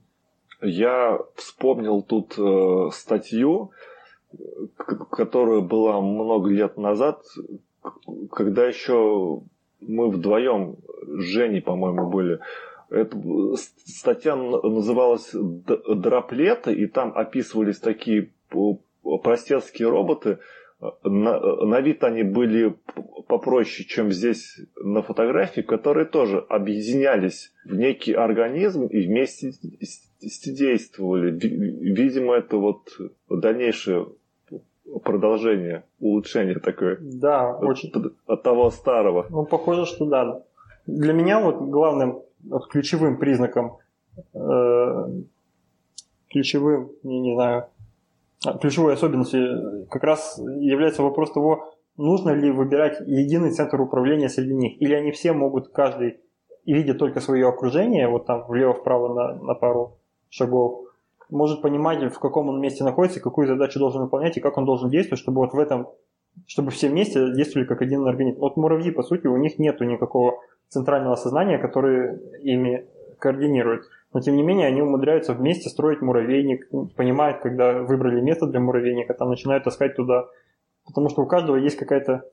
Я вспомнил тут э, статью, которая была много лет назад, когда еще мы вдвоем с Женей, по-моему, были. Эта статья называлась «Дроплеты», и там описывались такие простецкие роботы. На, на вид они были попроще, чем здесь на фотографии, которые тоже объединялись в некий организм и вместе действовали. Видимо, это вот дальнейшее продолжение, улучшение такое. Да, от, очень. От того старого. Ну, похоже, что да. Для меня вот главным вот ключевым признаком, э, ключевым, не, не знаю, а, ключевой особенностью как раз является вопрос того, нужно ли выбирать единый центр управления среди них, или они все могут, каждый, видя только свое окружение, вот там влево-вправо на, на пару шагов, может понимать, в каком он месте находится, какую задачу должен выполнять и как он должен действовать, чтобы вот в этом, чтобы все вместе действовали как один организм. Вот муравьи, по сути, у них нету никакого центрального сознания, который ими координирует. Но тем не менее они умудряются вместе строить муравейник, понимают, когда выбрали место для муравейника, там начинают таскать туда. Потому что у каждого есть какая-то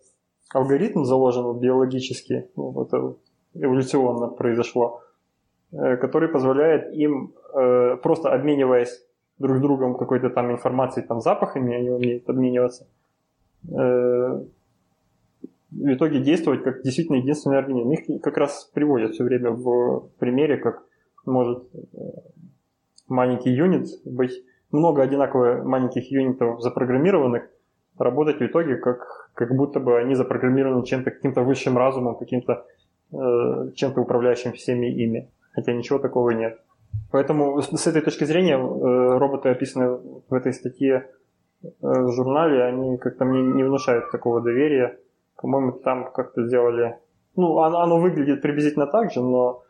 алгоритм заложен биологически, ну, это эволюционно произошло, который позволяет им, э, просто обмениваясь друг с другом какой-то там информацией, там запахами, они умеют обмениваться, э, в итоге действовать как действительно единственный организм. Их как раз приводят все время в примере, как может э, маленький юнит быть, много одинаково маленьких юнитов запрограммированных, работать в итоге как, как будто бы они запрограммированы чем-то, каким-то высшим разумом, каким-то э, чем-то управляющим всеми ими. Хотя ничего такого нет. Поэтому с, этой точки зрения э, роботы, описанные в этой статье э, в журнале, они как-то мне не внушают такого доверия. По-моему, там как-то сделали... Ну, оно, оно выглядит приблизительно так же, но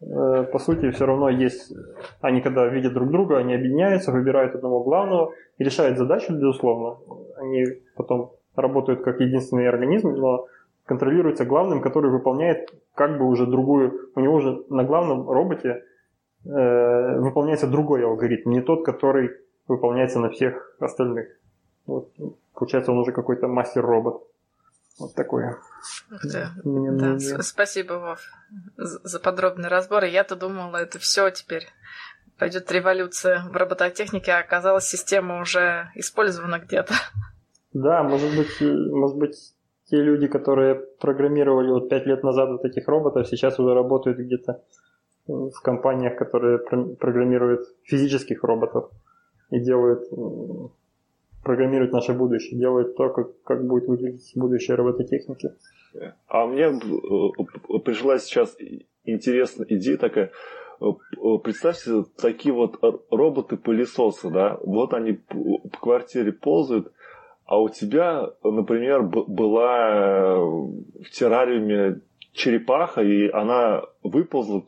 э, по сути все равно есть... Они когда видят друг друга, они объединяются, выбирают одного главного и решают задачу, безусловно. Они потом работают как единственный организм, но контролируется главным, который выполняет как бы уже другую... У него уже на главном роботе э, выполняется другой алгоритм, не тот, который выполняется на всех остальных. Вот, получается, он уже какой-то мастер-робот. Вот такое. Ух ты. да, спасибо, Вов, за подробный разбор. Я-то думала, это все теперь пойдет революция в робототехнике, а оказалось, система уже использована где-то. Да, может быть, может быть, те люди, которые программировали вот пять лет назад вот этих роботов, сейчас уже работают где-то в компаниях, которые программируют физических роботов и делают программирует наше будущее, делает то, как, как будет выглядеть будущее робототехники. А мне э, пришла сейчас интересная идея такая. Э, представьте, такие вот роботы-пылесосы, да, вот они по квартире ползают, а у тебя, например, была в террариуме черепаха, и она выползла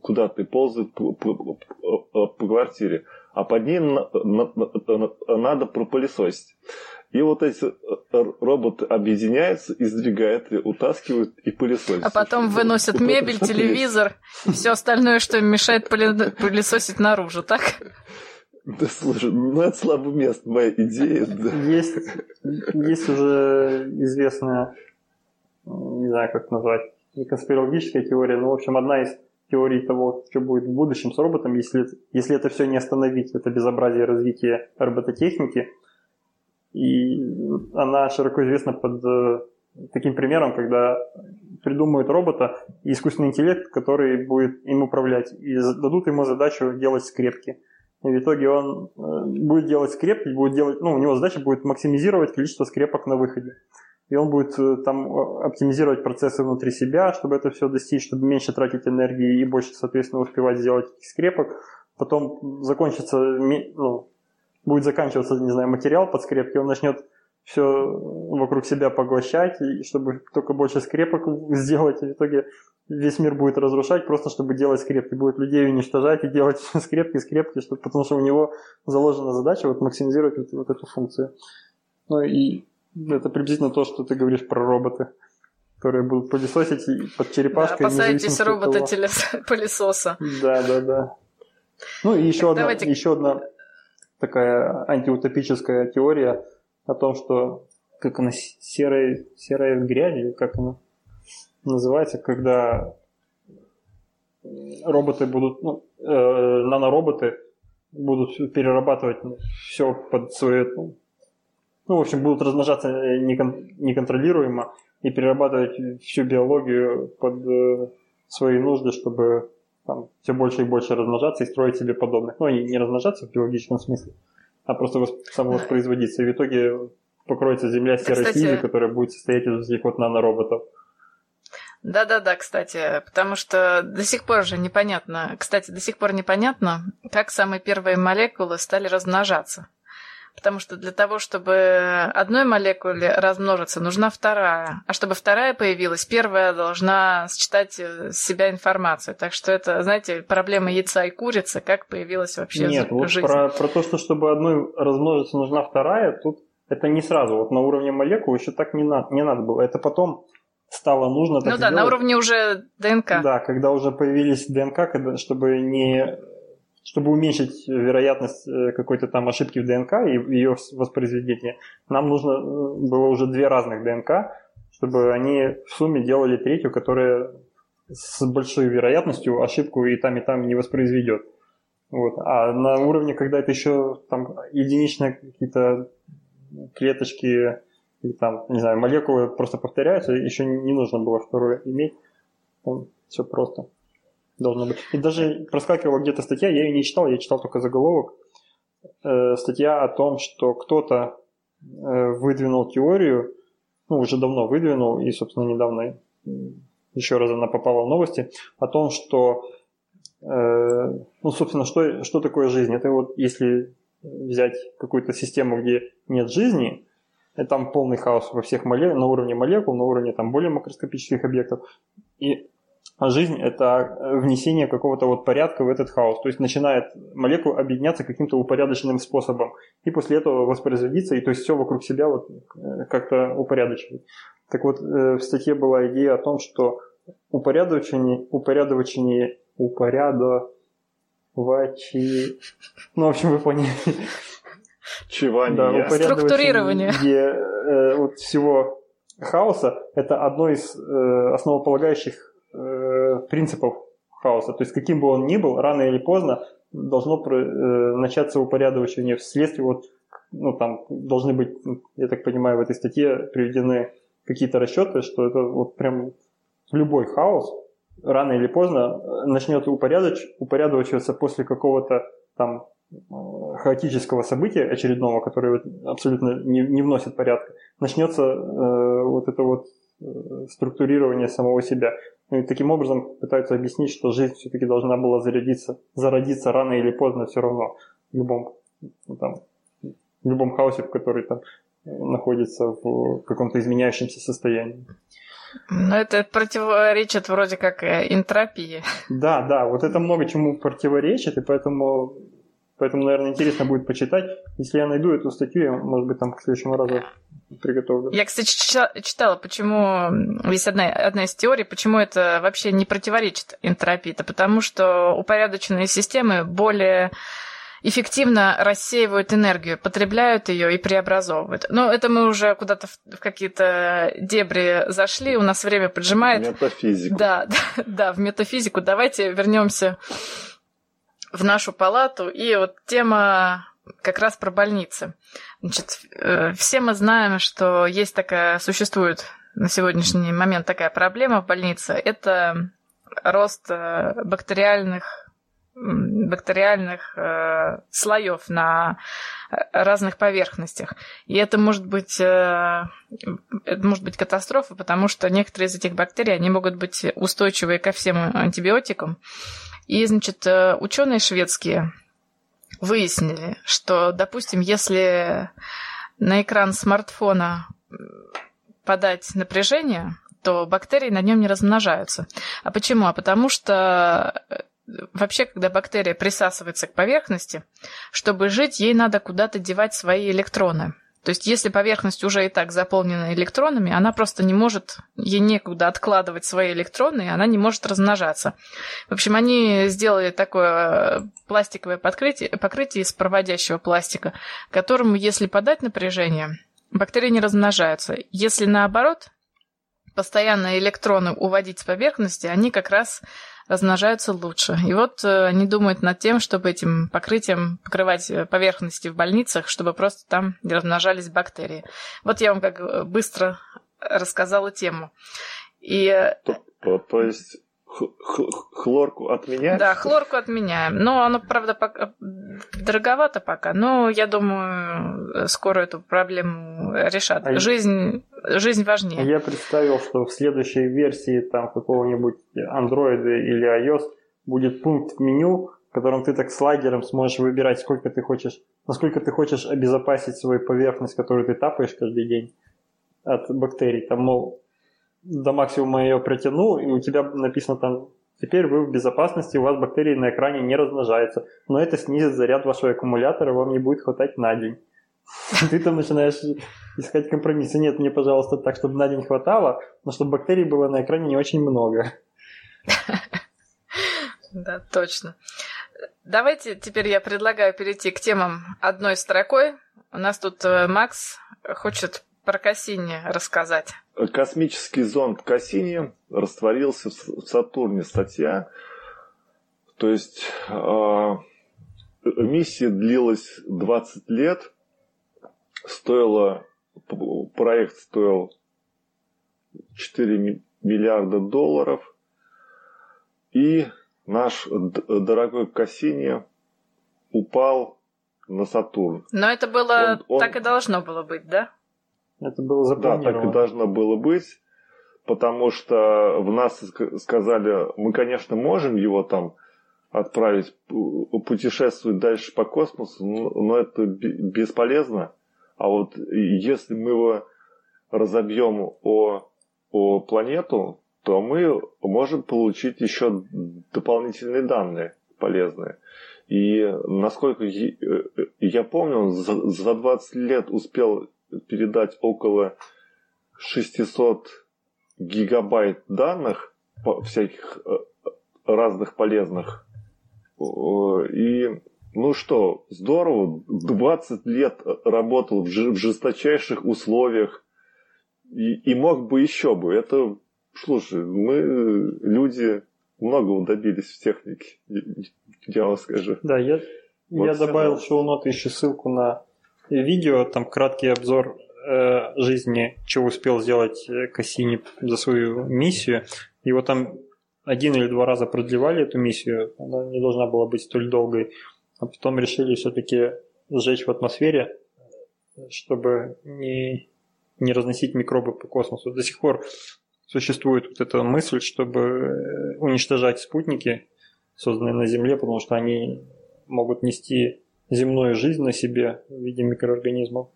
куда-то и ползает по, по, по, по квартире а под ней надо пропылесосить. И вот эти э, роботы объединяются, издвигают, утаскивают и пылесосят. А потом выносят мебель, телевизор и все остальное, что им мешает пылесосить наружу, так? Да слушай, ну это слабое место, моя идея. Да. Есть, есть уже известная, не знаю, как назвать, конспирологическая теория, но, в общем, одна из теории того, что будет в будущем с роботом, если, если это все не остановить, это безобразие развития робототехники. И она широко известна под э, таким примером, когда придумают робота и искусственный интеллект, который будет им управлять, и дадут ему задачу делать скрепки. И в итоге он э, будет делать скрепки, будет делать, ну, у него задача будет максимизировать количество скрепок на выходе. И он будет э, там оптимизировать процессы внутри себя, чтобы это все достичь, чтобы меньше тратить энергии и больше, соответственно, успевать сделать скрепок. Потом закончится, ну, будет заканчиваться, не знаю, материал под скрепки, он начнет все вокруг себя поглощать, и чтобы только больше скрепок сделать, и в итоге весь мир будет разрушать, просто чтобы делать скрепки. Будет людей уничтожать и делать скрепки, скрепки, чтобы, потому что у него заложена задача вот, максимизировать вот, вот эту функцию. Ну и это приблизительно то, что ты говоришь про роботы, которые будут пылесосить под черепашкой. Да, опасайтесь робота-пылесоса. Да, да, да. Ну и еще, одна, давайте... еще одна такая антиутопическая теория о том, что как она серая, серая грязь, как она называется, когда роботы будут, ну, э, нанороботы будут перерабатывать все под свое, ну, ну, в общем, будут размножаться некон, неконтролируемо и перерабатывать всю биологию под э, свои нужды, чтобы там, все больше и больше размножаться и строить себе подобных. Ну, они не размножаться в биологическом смысле, а просто самовоспроизводиться. И в итоге покроется Земля серой Кстати... слизью, которая будет состоять из этих вот нанороботов. Да-да-да, кстати, потому что до сих пор же непонятно, кстати, до сих пор непонятно, как самые первые молекулы стали размножаться. Потому что для того, чтобы одной молекуле размножиться, нужна вторая. А чтобы вторая появилась, первая должна считать э, себя информацию. Так что это, знаете, проблема яйца и курицы, как появилась вообще Нет, жизнь. вот про, про то, что чтобы одной размножиться, нужна вторая, тут это не сразу. Вот на уровне молекул еще так не, на, не надо было. Это потом стало нужно Ну да, делать. на уровне уже ДНК. Да, когда уже появились ДНК, когда, чтобы не чтобы уменьшить вероятность э, какой-то там ошибки в ДНК и ее воспроизведения, нам нужно э, было уже две разных ДНК, чтобы они в сумме делали третью, которая с большой вероятностью ошибку и там, и там не воспроизведет. Вот. А на уровне, когда это еще там единичные какие-то клеточки или там, не знаю, молекулы просто повторяются, еще не нужно было второе иметь. Там все просто должно быть. И даже проскакивала где-то статья, я ее не читал, я читал только заголовок. Э, статья о том, что кто-то э, выдвинул теорию, ну, уже давно выдвинул, и, собственно, недавно еще раз она попала в новости, о том, что, э, ну, собственно, что, что такое жизнь? Это вот если взять какую-то систему, где нет жизни, и там полный хаос во всех молекул, на уровне молекул, на уровне там более макроскопических объектов, и жизнь – это внесение какого-то вот порядка в этот хаос. То есть начинает молекула объединяться каким-то упорядоченным способом. И после этого воспроизводиться, и то есть все вокруг себя вот э, как-то упорядочивать. Так вот, э, в статье была идея о том, что упорядочение, упорядочение, упорядочение, ну, в общем, вы поняли. Чевание. Да, Структурирование. Э, вот всего хаоса – это одно из э, основополагающих э, принципов хаоса. То есть каким бы он ни был, рано или поздно должно э, начаться упорядочение вследствие вот, ну там должны быть, я так понимаю, в этой статье приведены какие-то расчеты, что это вот прям любой хаос рано или поздно начнет упорядоч, упорядочиваться после какого-то там э, хаотического события очередного, которое абсолютно не, не вносит порядка, начнется э, вот это вот э, структурирование самого себя. И таким образом пытаются объяснить, что жизнь все-таки должна была зародиться, зародиться рано или поздно все равно в любом, ну, там, в любом хаосе, в который там находится в каком-то изменяющемся состоянии. Ну, это противоречит вроде как э, энтропии. Да, да, вот это много чему противоречит, и поэтому Поэтому, наверное, интересно будет почитать. Если я найду эту статью, я, может быть, там к следующему разу приготовлю. Я, кстати, читала, почему... Есть одна, одна из теорий, почему это вообще не противоречит энтропии. Это потому что упорядоченные системы более эффективно рассеивают энергию, потребляют ее и преобразовывают. Но это мы уже куда-то в какие-то дебри зашли, у нас время поджимает. Метафизику. Да, да, да, в метафизику. Давайте вернемся в нашу палату. И вот тема как раз про больницы. Значит, э, все мы знаем, что есть такая, существует на сегодняшний момент такая проблема в больнице. Это рост э, бактериальных бактериальных э, слоев на разных поверхностях. И это может быть, э, это может быть катастрофа, потому что некоторые из этих бактерий, они могут быть устойчивы ко всем антибиотикам. И, значит, э, ученые шведские выяснили, что, допустим, если на экран смартфона подать напряжение, то бактерии на нем не размножаются. А почему? А потому что э, вообще, когда бактерия присасывается к поверхности, чтобы жить, ей надо куда-то девать свои электроны. То есть, если поверхность уже и так заполнена электронами, она просто не может, ей некуда откладывать свои электроны, и она не может размножаться. В общем, они сделали такое пластиковое покрытие, покрытие из проводящего пластика, которому, если подать напряжение, бактерии не размножаются. Если наоборот, постоянно электроны уводить с поверхности, они как раз размножаются лучше. И вот э, они думают над тем, чтобы этим покрытием покрывать э, поверхности в больницах, чтобы просто там не размножались бактерии. Вот я вам как э, быстро рассказала тему. И... То, то, то есть хлорку отменяем? Да, хлорку отменяем. Но оно, правда, пока, дороговато пока. Но я думаю, скоро эту проблему решат. А жизнь, жизнь важнее. Я представил, что в следующей версии там какого-нибудь Android или iOS будет пункт в меню, в котором ты так с лагером сможешь выбирать, сколько ты хочешь, насколько ты хочешь обезопасить свою поверхность, которую ты тапаешь каждый день от бактерий. Там, мол, до максимума ее протянул, и у тебя написано там Теперь вы в безопасности, у вас бактерии на экране не размножаются, но это снизит заряд вашего аккумулятора, вам не будет хватать на день. Ты там начинаешь искать компромиссы. Нет, мне, пожалуйста, так, чтобы на день хватало, но чтобы бактерий было на экране не очень много. Да, точно. Давайте теперь я предлагаю перейти к темам одной строкой. У нас тут э, Макс хочет про Кассини рассказать. Космический зонд Кассини растворился в Сатурне. Статья. То есть э, миссия длилась 20 лет. Стоило, проект стоил 4 миллиарда долларов. И наш дорогой Кассини упал на Сатурн. Но это было, он, он... так и должно было быть, да? Это было запланировано. Да, так и должно было быть, потому что в нас сказали, мы, конечно, можем его там отправить путешествовать дальше по космосу, но это бесполезно. А вот если мы его разобьем о, о планету, то мы можем получить еще дополнительные данные полезные. И насколько я помню, за, за 20 лет успел передать около 600 гигабайт данных, всяких э, разных полезных. И, ну что, здорово, 20 лет работал в жесточайших условиях и, и мог бы еще бы. Это, слушай, мы, люди, многого добились в технике, я вам скажу. Да, я, вот я добавил в шоу-ноты еще ссылку на видео, там краткий обзор э, жизни, чего успел сделать э, Кассини за свою миссию. Его там один или два раза продлевали эту миссию, она не должна была быть столь долгой, а потом решили все-таки сжечь в атмосфере, чтобы не, не разносить микробы по космосу. До сих пор существует вот эта мысль, чтобы э, уничтожать спутники, созданные на Земле, потому что они могут нести земную жизнь на себе в виде микроорганизмов.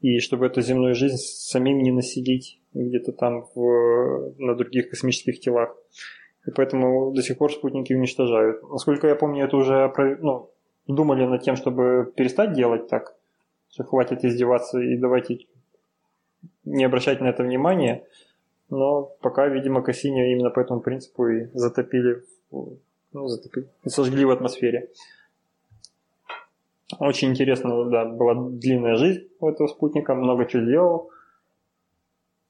И чтобы эту земную жизнь самим не населить где-то там в, на других космических телах. И поэтому до сих пор спутники уничтожают. Насколько я помню, это уже ну, думали над тем, чтобы перестать делать так, что хватит издеваться и давайте не обращать на это внимания. Но пока, видимо, Кассини именно по этому принципу и затопили, ну, затопили, сожгли в атмосфере. Очень интересно, да, была длинная жизнь у этого спутника, много чего делал.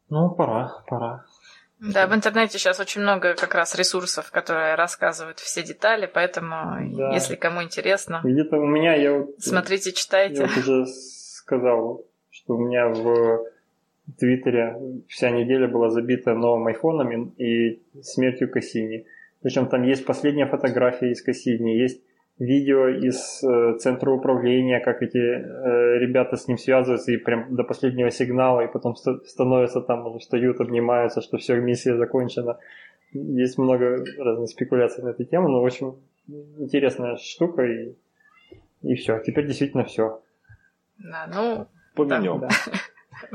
Ну, пора, пора. Да, в интернете сейчас очень много как раз ресурсов, которые рассказывают все детали, поэтому, да. если кому интересно, где-то у меня я вот, смотрите, читайте. Я вот уже сказал, что у меня в Твиттере вся неделя была забита новым айфоном и смертью Кассини. Причем там есть последняя фотография из Кассини, есть видео из э, центра управления, как эти э, ребята с ним связываются и прям до последнего сигнала, и потом ст- становятся там, встают, обнимаются, что все, миссия закончена. Есть много разных спекуляций на эту тему, но очень интересная штука, и, и все. Теперь действительно все. Да, ну... Поменем. Да.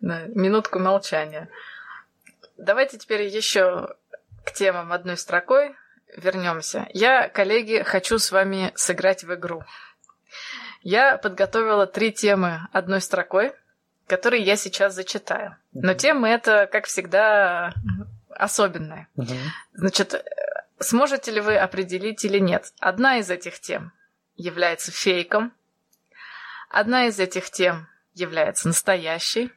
Да, минутку молчания. Давайте теперь еще к темам одной строкой вернемся. Я, коллеги, хочу с вами сыграть в игру. Я подготовила три темы одной строкой, которые я сейчас зачитаю. Но темы это, как всегда, особенные. Значит, сможете ли вы определить или нет? Одна из этих тем является фейком, одна из этих тем является настоящей,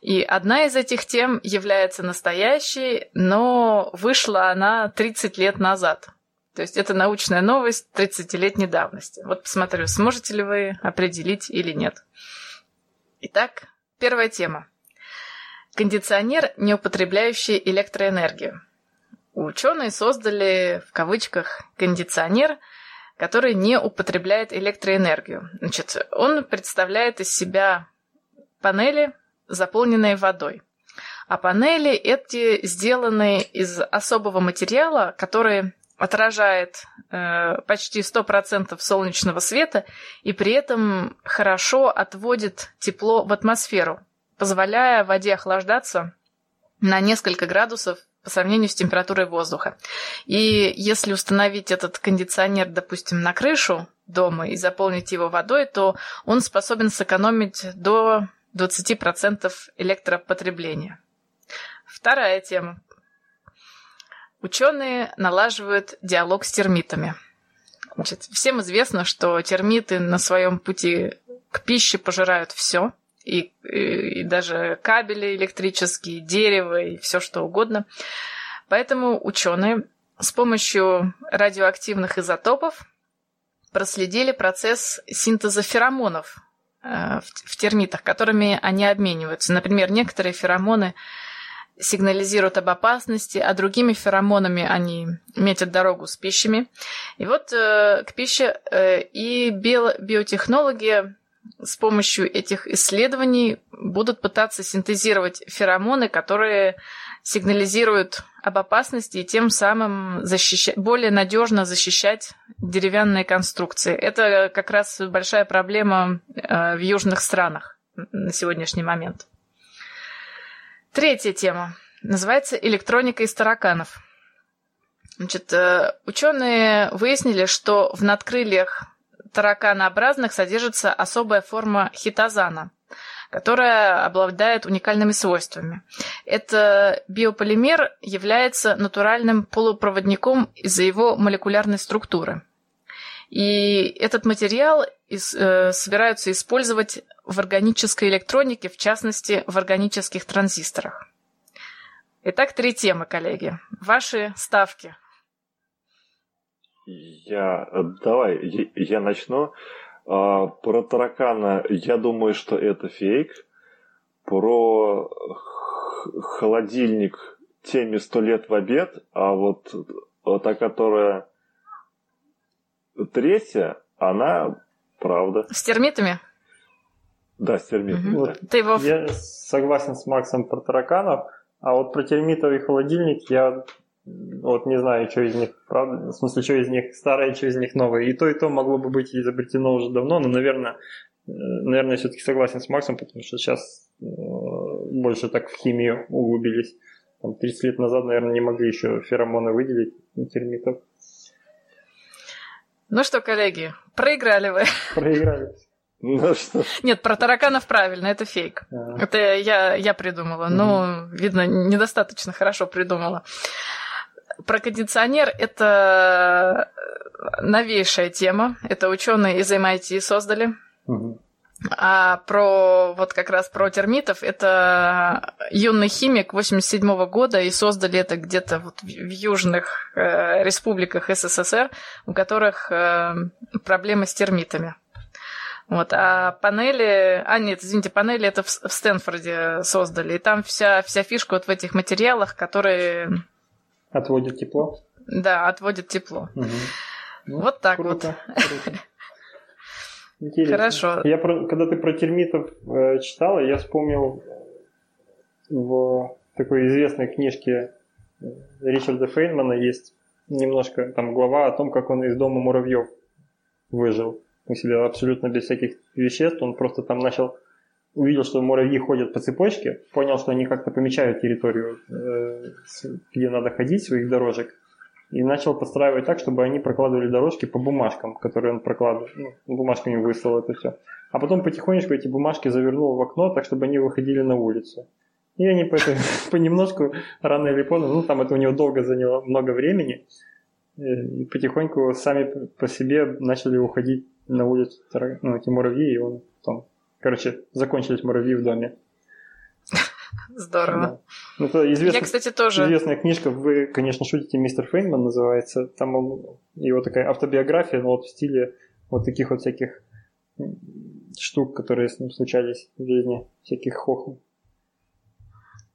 и одна из этих тем является настоящей, но вышла она 30 лет назад. То есть это научная новость 30-летней давности. Вот посмотрю, сможете ли вы определить или нет. Итак, первая тема. Кондиционер, не употребляющий электроэнергию. Ученые создали, в кавычках, кондиционер, который не употребляет электроэнергию. Значит, он представляет из себя панели, заполненные водой. А панели эти сделаны из особого материала, который отражает э, почти 100% солнечного света и при этом хорошо отводит тепло в атмосферу, позволяя воде охлаждаться на несколько градусов по сравнению с температурой воздуха. И если установить этот кондиционер, допустим, на крышу дома и заполнить его водой, то он способен сэкономить до 20% электропотребления. Вторая тема. Ученые налаживают диалог с термитами. Значит, всем известно, что термиты на своем пути к пище пожирают все, и, и, и даже кабели электрические, дерево и все что угодно. Поэтому ученые с помощью радиоактивных изотопов проследили процесс синтеза феромонов Э, в термитах, которыми они обмениваются. Например, некоторые феромоны сигнализируют об опасности, а другими феромонами они метят дорогу с пищами. И вот э, к пище э, и био биотехнологи с помощью этих исследований будут пытаться синтезировать феромоны, которые сигнализируют об опасности и тем самым защищать, более надежно защищать деревянные конструкции. Это как раз большая проблема э, в южных странах на сегодняшний момент. Третья тема называется электроника из тараканов. Значит, э, ученые выяснили, что в надкрыльях тараканообразных содержится особая форма хитозана – которая обладает уникальными свойствами. Это биополимер является натуральным полупроводником из-за его молекулярной структуры. И этот материал из, э, собираются использовать в органической электронике, в частности, в органических транзисторах. Итак, три темы, коллеги. Ваши ставки. Я, давай, я, я начну. А, про таракана я думаю, что это фейк. Про холодильник теме сто лет в обед, а вот та, которая третья, она правда. С термитами? Да, с термитами. Угу. Да. Ты его... Я согласен с Максом про тараканов, а вот про термитовый холодильник я вот не знаю, что из них, правда, в смысле, что из них старое, что из них новое. И то, и то могло бы быть изобретено уже давно, но, наверное, э, наверное, я все-таки согласен с Максом, потому что сейчас э, больше так в химию углубились. Там 30 лет назад, наверное, не могли еще феромоны выделить термитов. Ну что, коллеги, проиграли вы. Проиграли. Ну что? Нет, про тараканов правильно, это фейк. А. Это я, я придумала, но, видно, недостаточно хорошо придумала. Про кондиционер это новейшая тема. Это ученые из MIT создали. А про вот как раз про термитов это юный химик 87 года и создали это где-то вот в южных э, республиках СССР, у которых э, проблемы с термитами. Вот, а панели, а нет, извините, панели это в, в Стэнфорде создали, и там вся, вся фишка вот в этих материалах, которые, Отводит тепло. да, отводят тепло. Мгм. Ну, Вот так круто, круто. Интересно. Хорошо. Я про, когда ты про термитов э, читала, я вспомнил в такой известной книжке э, Ричарда Фейнмана есть немножко там глава о том, как он из дома муравьев выжил у себя абсолютно без всяких веществ. Он просто там начал увидел, что муравьи ходят по цепочке, понял, что они как-то помечают территорию, э, где надо ходить, своих дорожек, и начал подстраивать так, чтобы они прокладывали дорожки по бумажкам, которые он прокладывал, ну, бумажками выслал это все. А потом потихонечку эти бумажки завернул в окно, так чтобы они выходили на улицу. И они по этой- понемножку, рано или поздно, ну там это у него долго заняло много времени, э, и потихоньку сами по себе начали уходить на улицу ну, эти муравьи, и он там, короче, закончились муравьи в доме. Здорово. Да. Ну, Это известно, Я, кстати, тоже... Известная книжка, вы, конечно, шутите, мистер Фейнман называется. Там он, его такая автобиография, но вот в стиле вот таких вот всяких штук, которые с ним случались в жизни, всяких хохм.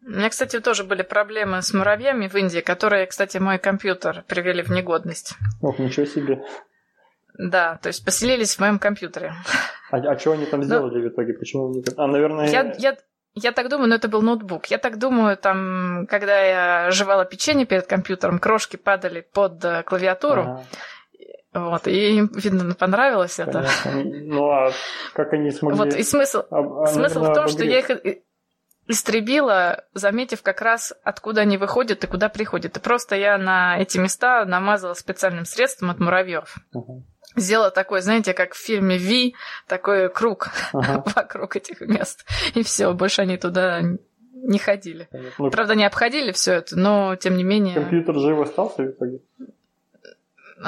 У меня, кстати, тоже были проблемы с муравьями в Индии, которые, кстати, мой компьютер привели в негодность. Ох, ничего себе. Да, то есть поселились в моем компьютере. А, что они там сделали в итоге? Почему они А, наверное... Ну, Я, я, я так думаю, но это был ноутбук. Я так думаю, там, когда я жевала печенье перед компьютером, крошки падали под э, клавиатуру. Ага, Вот, и им, видно, понравилось это. понятно. Они- Ну, а как они смогли... Вот, и смысл, об- а, смысл в том, что я их истребила, заметив как раз, откуда они выходят и куда приходят. И просто я на эти места намазала специальным средством от муравьев. Ага, Сделала такой, знаете, как в фильме Ви, такой круг ага, вокруг этих мест. И все, больше они туда не ходили. Ну, Правда, не обходили все это, но тем не менее, компьютер жив остался в итоге?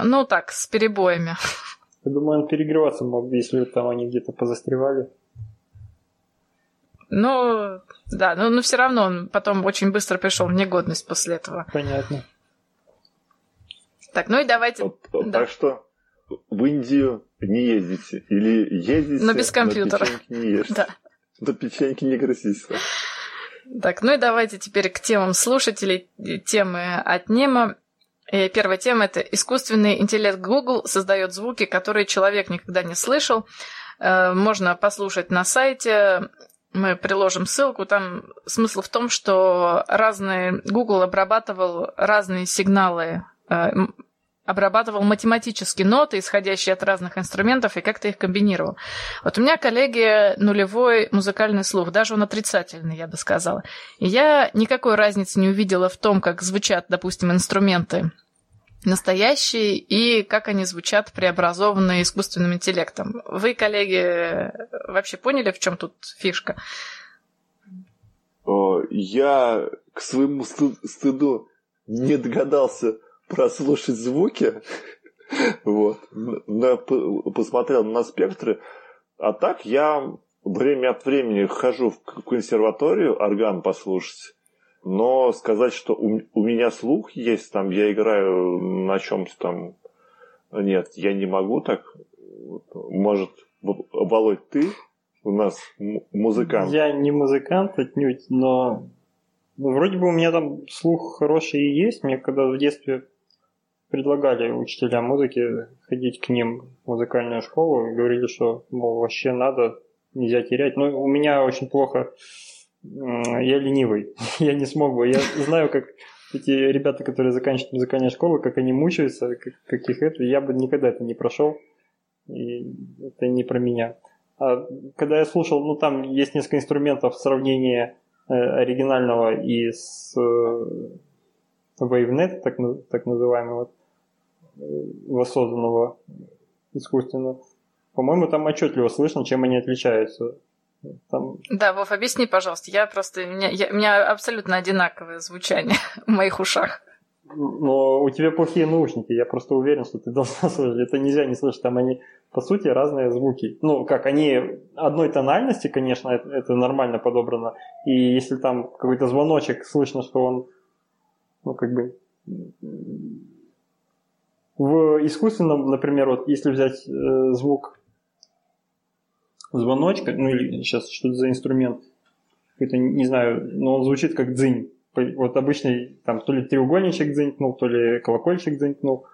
ну так, с перебоями. Я думаю, он перегреваться мог, если там они где-то позастревали. Ну, да, но, но все равно он потом очень быстро пришел в негодность после этого. Понятно. Так, ну и давайте. Вот, Да. Так что в Индию не ездите. Или ездите, Но без компьютера. печеньки не ешьте. Да. До печеньки не грозись. Так, ну и давайте теперь к темам слушателей, темы от Нема. И первая тема это искусственный интеллект Google создает звуки, которые человек никогда не слышал. Э, Можно послушать на сайте. Мы приложим ссылку. Там смысл в том, что разные Google обрабатывал разные сигналы, э, обрабатывал математические ноты, исходящие от разных инструментов, и как-то их комбинировал. Вот у меня, коллеги, нулевой музыкальный слух, даже он отрицательный, я бы сказала. И я никакой разницы не увидела в том, как звучат, допустим, инструменты настоящие и как они звучат преобразованные искусственным интеллектом. Вы, коллеги, вообще поняли, в чем тут фишка? Я к своему стыд- стыду не догадался прослушать звуки. Вот. На- посмотрел на спектры. А так я время от времени хожу в консерваторию орган послушать. Но сказать, что у, у меня слух есть, там я играю на чем-то там. Нет, я не могу так. Может, Володь, ты у нас музыкант? Я не музыкант отнюдь, но вроде бы у меня там слух хороший и есть. Мне когда в детстве предлагали учителя музыки ходить к ним в музыкальную школу говорили, что, мол, вообще надо, нельзя терять. Но у меня очень плохо, я ленивый, я не смог бы. Я знаю, как эти ребята, которые заканчивают музыкальную школу, как они мучаются, как, как их это, я бы никогда это не прошел, и это не про меня. А когда я слушал, ну там есть несколько инструментов сравнения э, оригинального и с э, WaveNet, так, так называемого, воссозданного искусственно. По-моему, там отчетливо слышно, чем они отличаются. Там, Да, Вов, объясни, пожалуйста. Я просто... У меня, я- у меня абсолютно одинаковое звучание в моих ушах. Но у тебя плохие наушники, я просто уверен, что ты должна слышать. Это нельзя не слышать, там они, по сути, разные звуки. Ну, как, они одной тональности, конечно, это, это нормально подобрано. И если там какой-то звоночек, слышно, что он, ну, как бы... В искусственном, например, вот если взять э, звук звоночка, ну или сейчас что это за инструмент, какой-то, не знаю, но он звучит как дзынь вот обычный, там, то ли треугольничек дзынькнул, то ли колокольчик дзынькнул.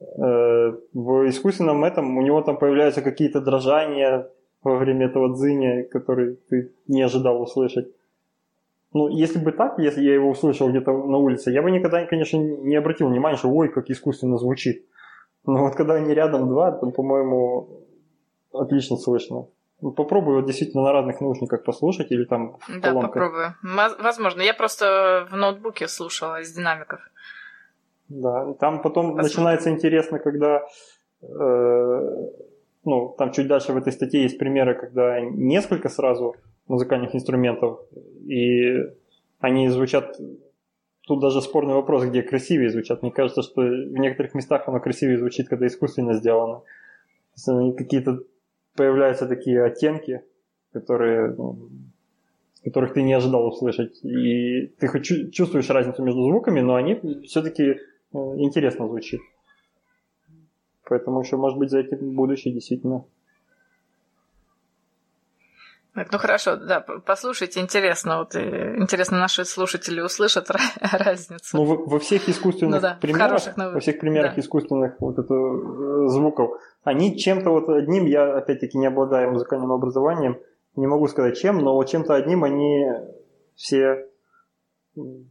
Э, в искусственном этом у него там появляются какие-то дрожания во время этого дзыня, которые ты не ожидал услышать. Ну, если бы так, если я его услышал где-то на улице, я бы никогда, конечно, не обратил внимания, что ой, как искусственно звучит. Но вот когда они рядом два, то, по-моему, отлично слышно. Ну, попробуй вот действительно на разных наушниках послушать или там в Да, колонках. попробую. Возможно. Я просто в ноутбуке слушала из динамиков. Да, там потом Посмотрим. начинается интересно, когда э, ну, там чуть дальше в этой статье есть примеры, когда несколько сразу музыкальных инструментов, и они звучат Тут даже спорный вопрос, где красивее звучат. Мне кажется, что в некоторых местах оно красивее звучит, когда искусственно сделано. Какие-то появляются такие оттенки, которые, ну, которых ты не ожидал услышать. И ты хоть чувствуешь разницу между звуками, но они все-таки э, интересно звучат. Поэтому еще, может быть, за этим будущее действительно. Так, ну хорошо, да, послушайте, интересно, вот э, интересно, наши слушатели услышат разницу. Ну, во, во всех искусственных ну, да, примерах, во всех примерах да. искусственных вот это, э, звуков, они чем-то вот одним, я опять-таки не обладаю музыкальным образованием, не могу сказать чем, но вот чем-то одним они все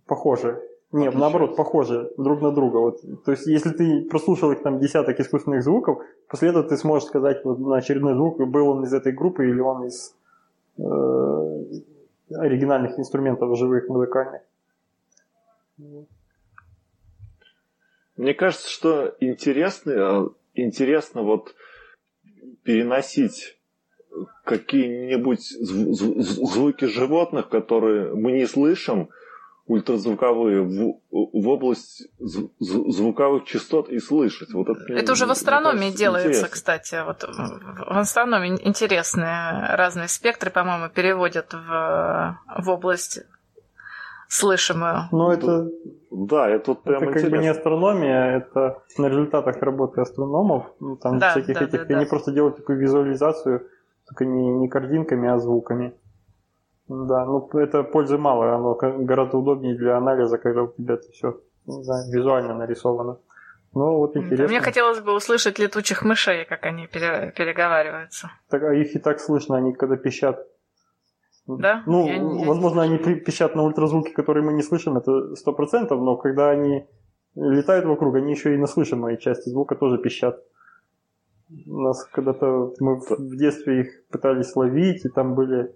похожи. Нет, наоборот, похожи друг на друга. Вот. То есть, если ты прослушал их там десяток искусственных звуков, после этого ты сможешь сказать вот, на очередной звук, был он из этой группы или он из оригинальных инструментов живых музыкальных. Мне кажется, что интересно, э, интересно вот переносить какие-нибудь звуки животных, которые мы не слышим, ультразвуковые в, в область звуковых частот и слышать. Вот это, это уже в астрономии кажется, делается, интересно. кстати. Вот в астрономии интересные разные спектры, по-моему, переводят в, в область слышимую. Ну, это... Да, это вот прям Это как бы не астрономия, это на результатах работы астрономов, ну, там да, всяких да, этих, да, они да. просто делают такую визуализацию, только не, не картинками, а звуками. Да, ну это пользы мало, оно гораздо удобнее для анализа, когда у тебя это все не знаю, визуально нарисовано. Ну, вот интересно. Мне хотелось бы услышать летучих мышей, как они пере- переговариваются. Так, а их и так слышно, они когда пищат. Да? Ну, я, возможно, я... они пищат на ультразвуки, которые мы не слышим, это сто процентов, но когда они летают вокруг, они еще и на слышимой части звука тоже пищат. У нас когда-то мы в детстве их пытались ловить, и там были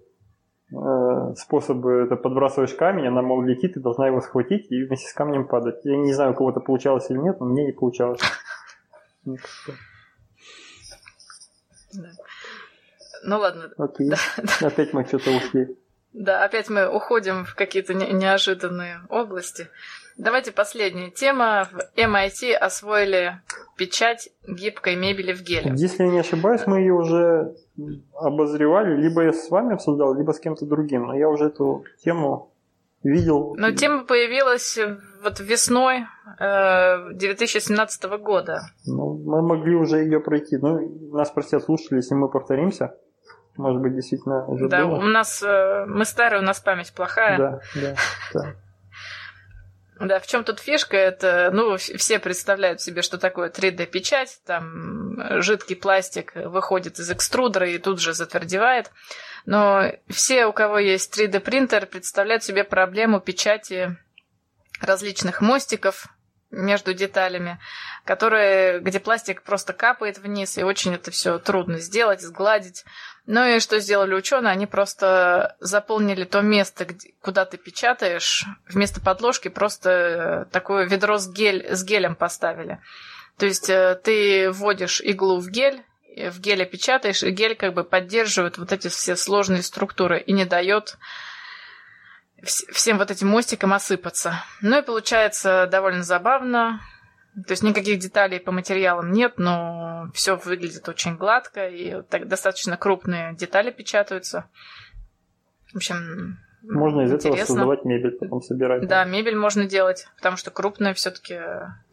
способы это подбрасываешь камень, она, мол, летит, ты должна его схватить и вместе с камнем падать. Я не знаю, у кого-то получалось или нет, но мне не получалось. Ну ладно. Окей. Опять мы что-то ушли. Да, опять мы уходим в какие-то неожиданные области. Давайте последняя тема. В MIT освоили печать гибкой мебели в геле. Если я не ошибаюсь, мы ее уже обозревали, либо я с вами обсуждал, либо с кем-то другим. Но я уже эту тему видел. Но тема появилась вот весной э, 2017 года. Ну, мы могли уже ее пройти. Ну, нас простят слушатели, если мы повторимся. Может быть, действительно уже Да, было. у нас, э, мы старые, у нас память плохая. Да, да, да. Да, в чем тут фишка? Это, ну, все представляют себе, что такое 3D-печать. Там жидкий пластик выходит из экструдера и тут же затвердевает. Но все, у кого есть 3D-принтер, представляют себе проблему печати различных мостиков между деталями, которые, где пластик просто капает вниз, и очень это все трудно сделать, сгладить. Ну и что сделали ученые? Они просто заполнили то место, где, куда ты печатаешь, вместо подложки просто э, такое ведро с, гель, с гелем поставили. То есть э, ты вводишь иглу в гель, в геле печатаешь, и гель как бы поддерживает вот эти все сложные структуры и не дает всем вот этим мостиком осыпаться. Ну и получается довольно забавно. То есть никаких деталей по материалам нет, но все выглядит очень гладко, и так достаточно крупные детали печатаются. В общем, можно из интересно. этого создавать мебель, потом собирать. Да, мебель можно делать, потому что крупные все-таки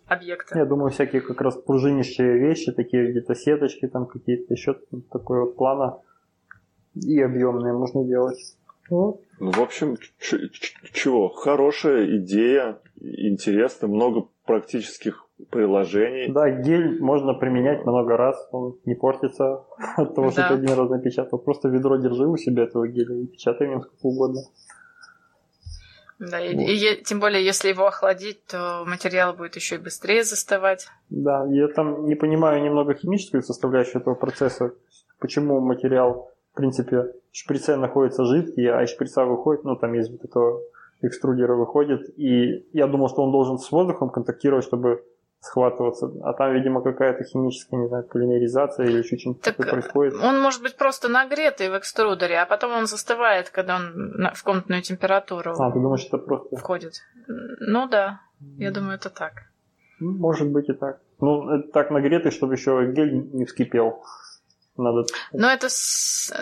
объекты. Я думаю, всякие как раз пружинищие вещи, такие где-то сеточки, там какие-то еще такой вот плана и объемные можно делать. Вот. Ну, в общем, чего? Хорошая идея, интересно, много практических приложений. Да, гель можно применять много раз, он не портится от того, да. что ты один раз напечатал. Просто ведро держи у себя этого геля и печатай им сколько угодно. Да, вот. и, и тем более, если его охладить, то материал будет еще и быстрее застывать. Да, я там не понимаю немного химическую составляющую этого процесса, почему материал, в принципе, в шприце находится жидкий, а из шприца выходит, ну, там есть вот этого экструдера выходит, и я думал, что он должен с воздухом контактировать, чтобы схватываться. А там, видимо, какая-то химическая, не знаю, полимеризация или еще что-нибудь такое происходит. Он может быть просто нагретый в экструдере, а потом он застывает, когда он в комнатную температуру А, ты думаешь, это просто... Входит. Ну да, я думаю, это так. Ну, может быть и так. Ну, это так нагретый, чтобы еще гель не вскипел. Надо... Ну, это... С...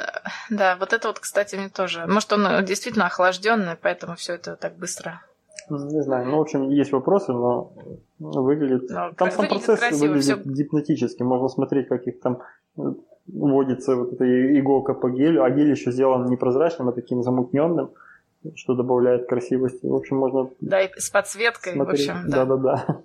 Да, вот это вот, кстати, мне тоже... Может, он действительно охлажденный, поэтому все это так быстро не знаю, ну, в общем, есть вопросы, но выглядит... Но там сам процесс красиво, выглядит все... гипнотически. Можно смотреть, как их там э, вводится вот эта иголка по гелю, а гель еще сделан непрозрачным, а таким замутненным, что добавляет красивости. В общем, можно... Да, и с подсветкой, смотреть. в общем, да. Да-да-да.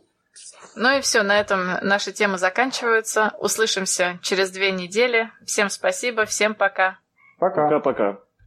Ну и все, на этом наши темы заканчиваются. Услышимся через две недели. Всем спасибо, всем пока. Пока. Пока-пока.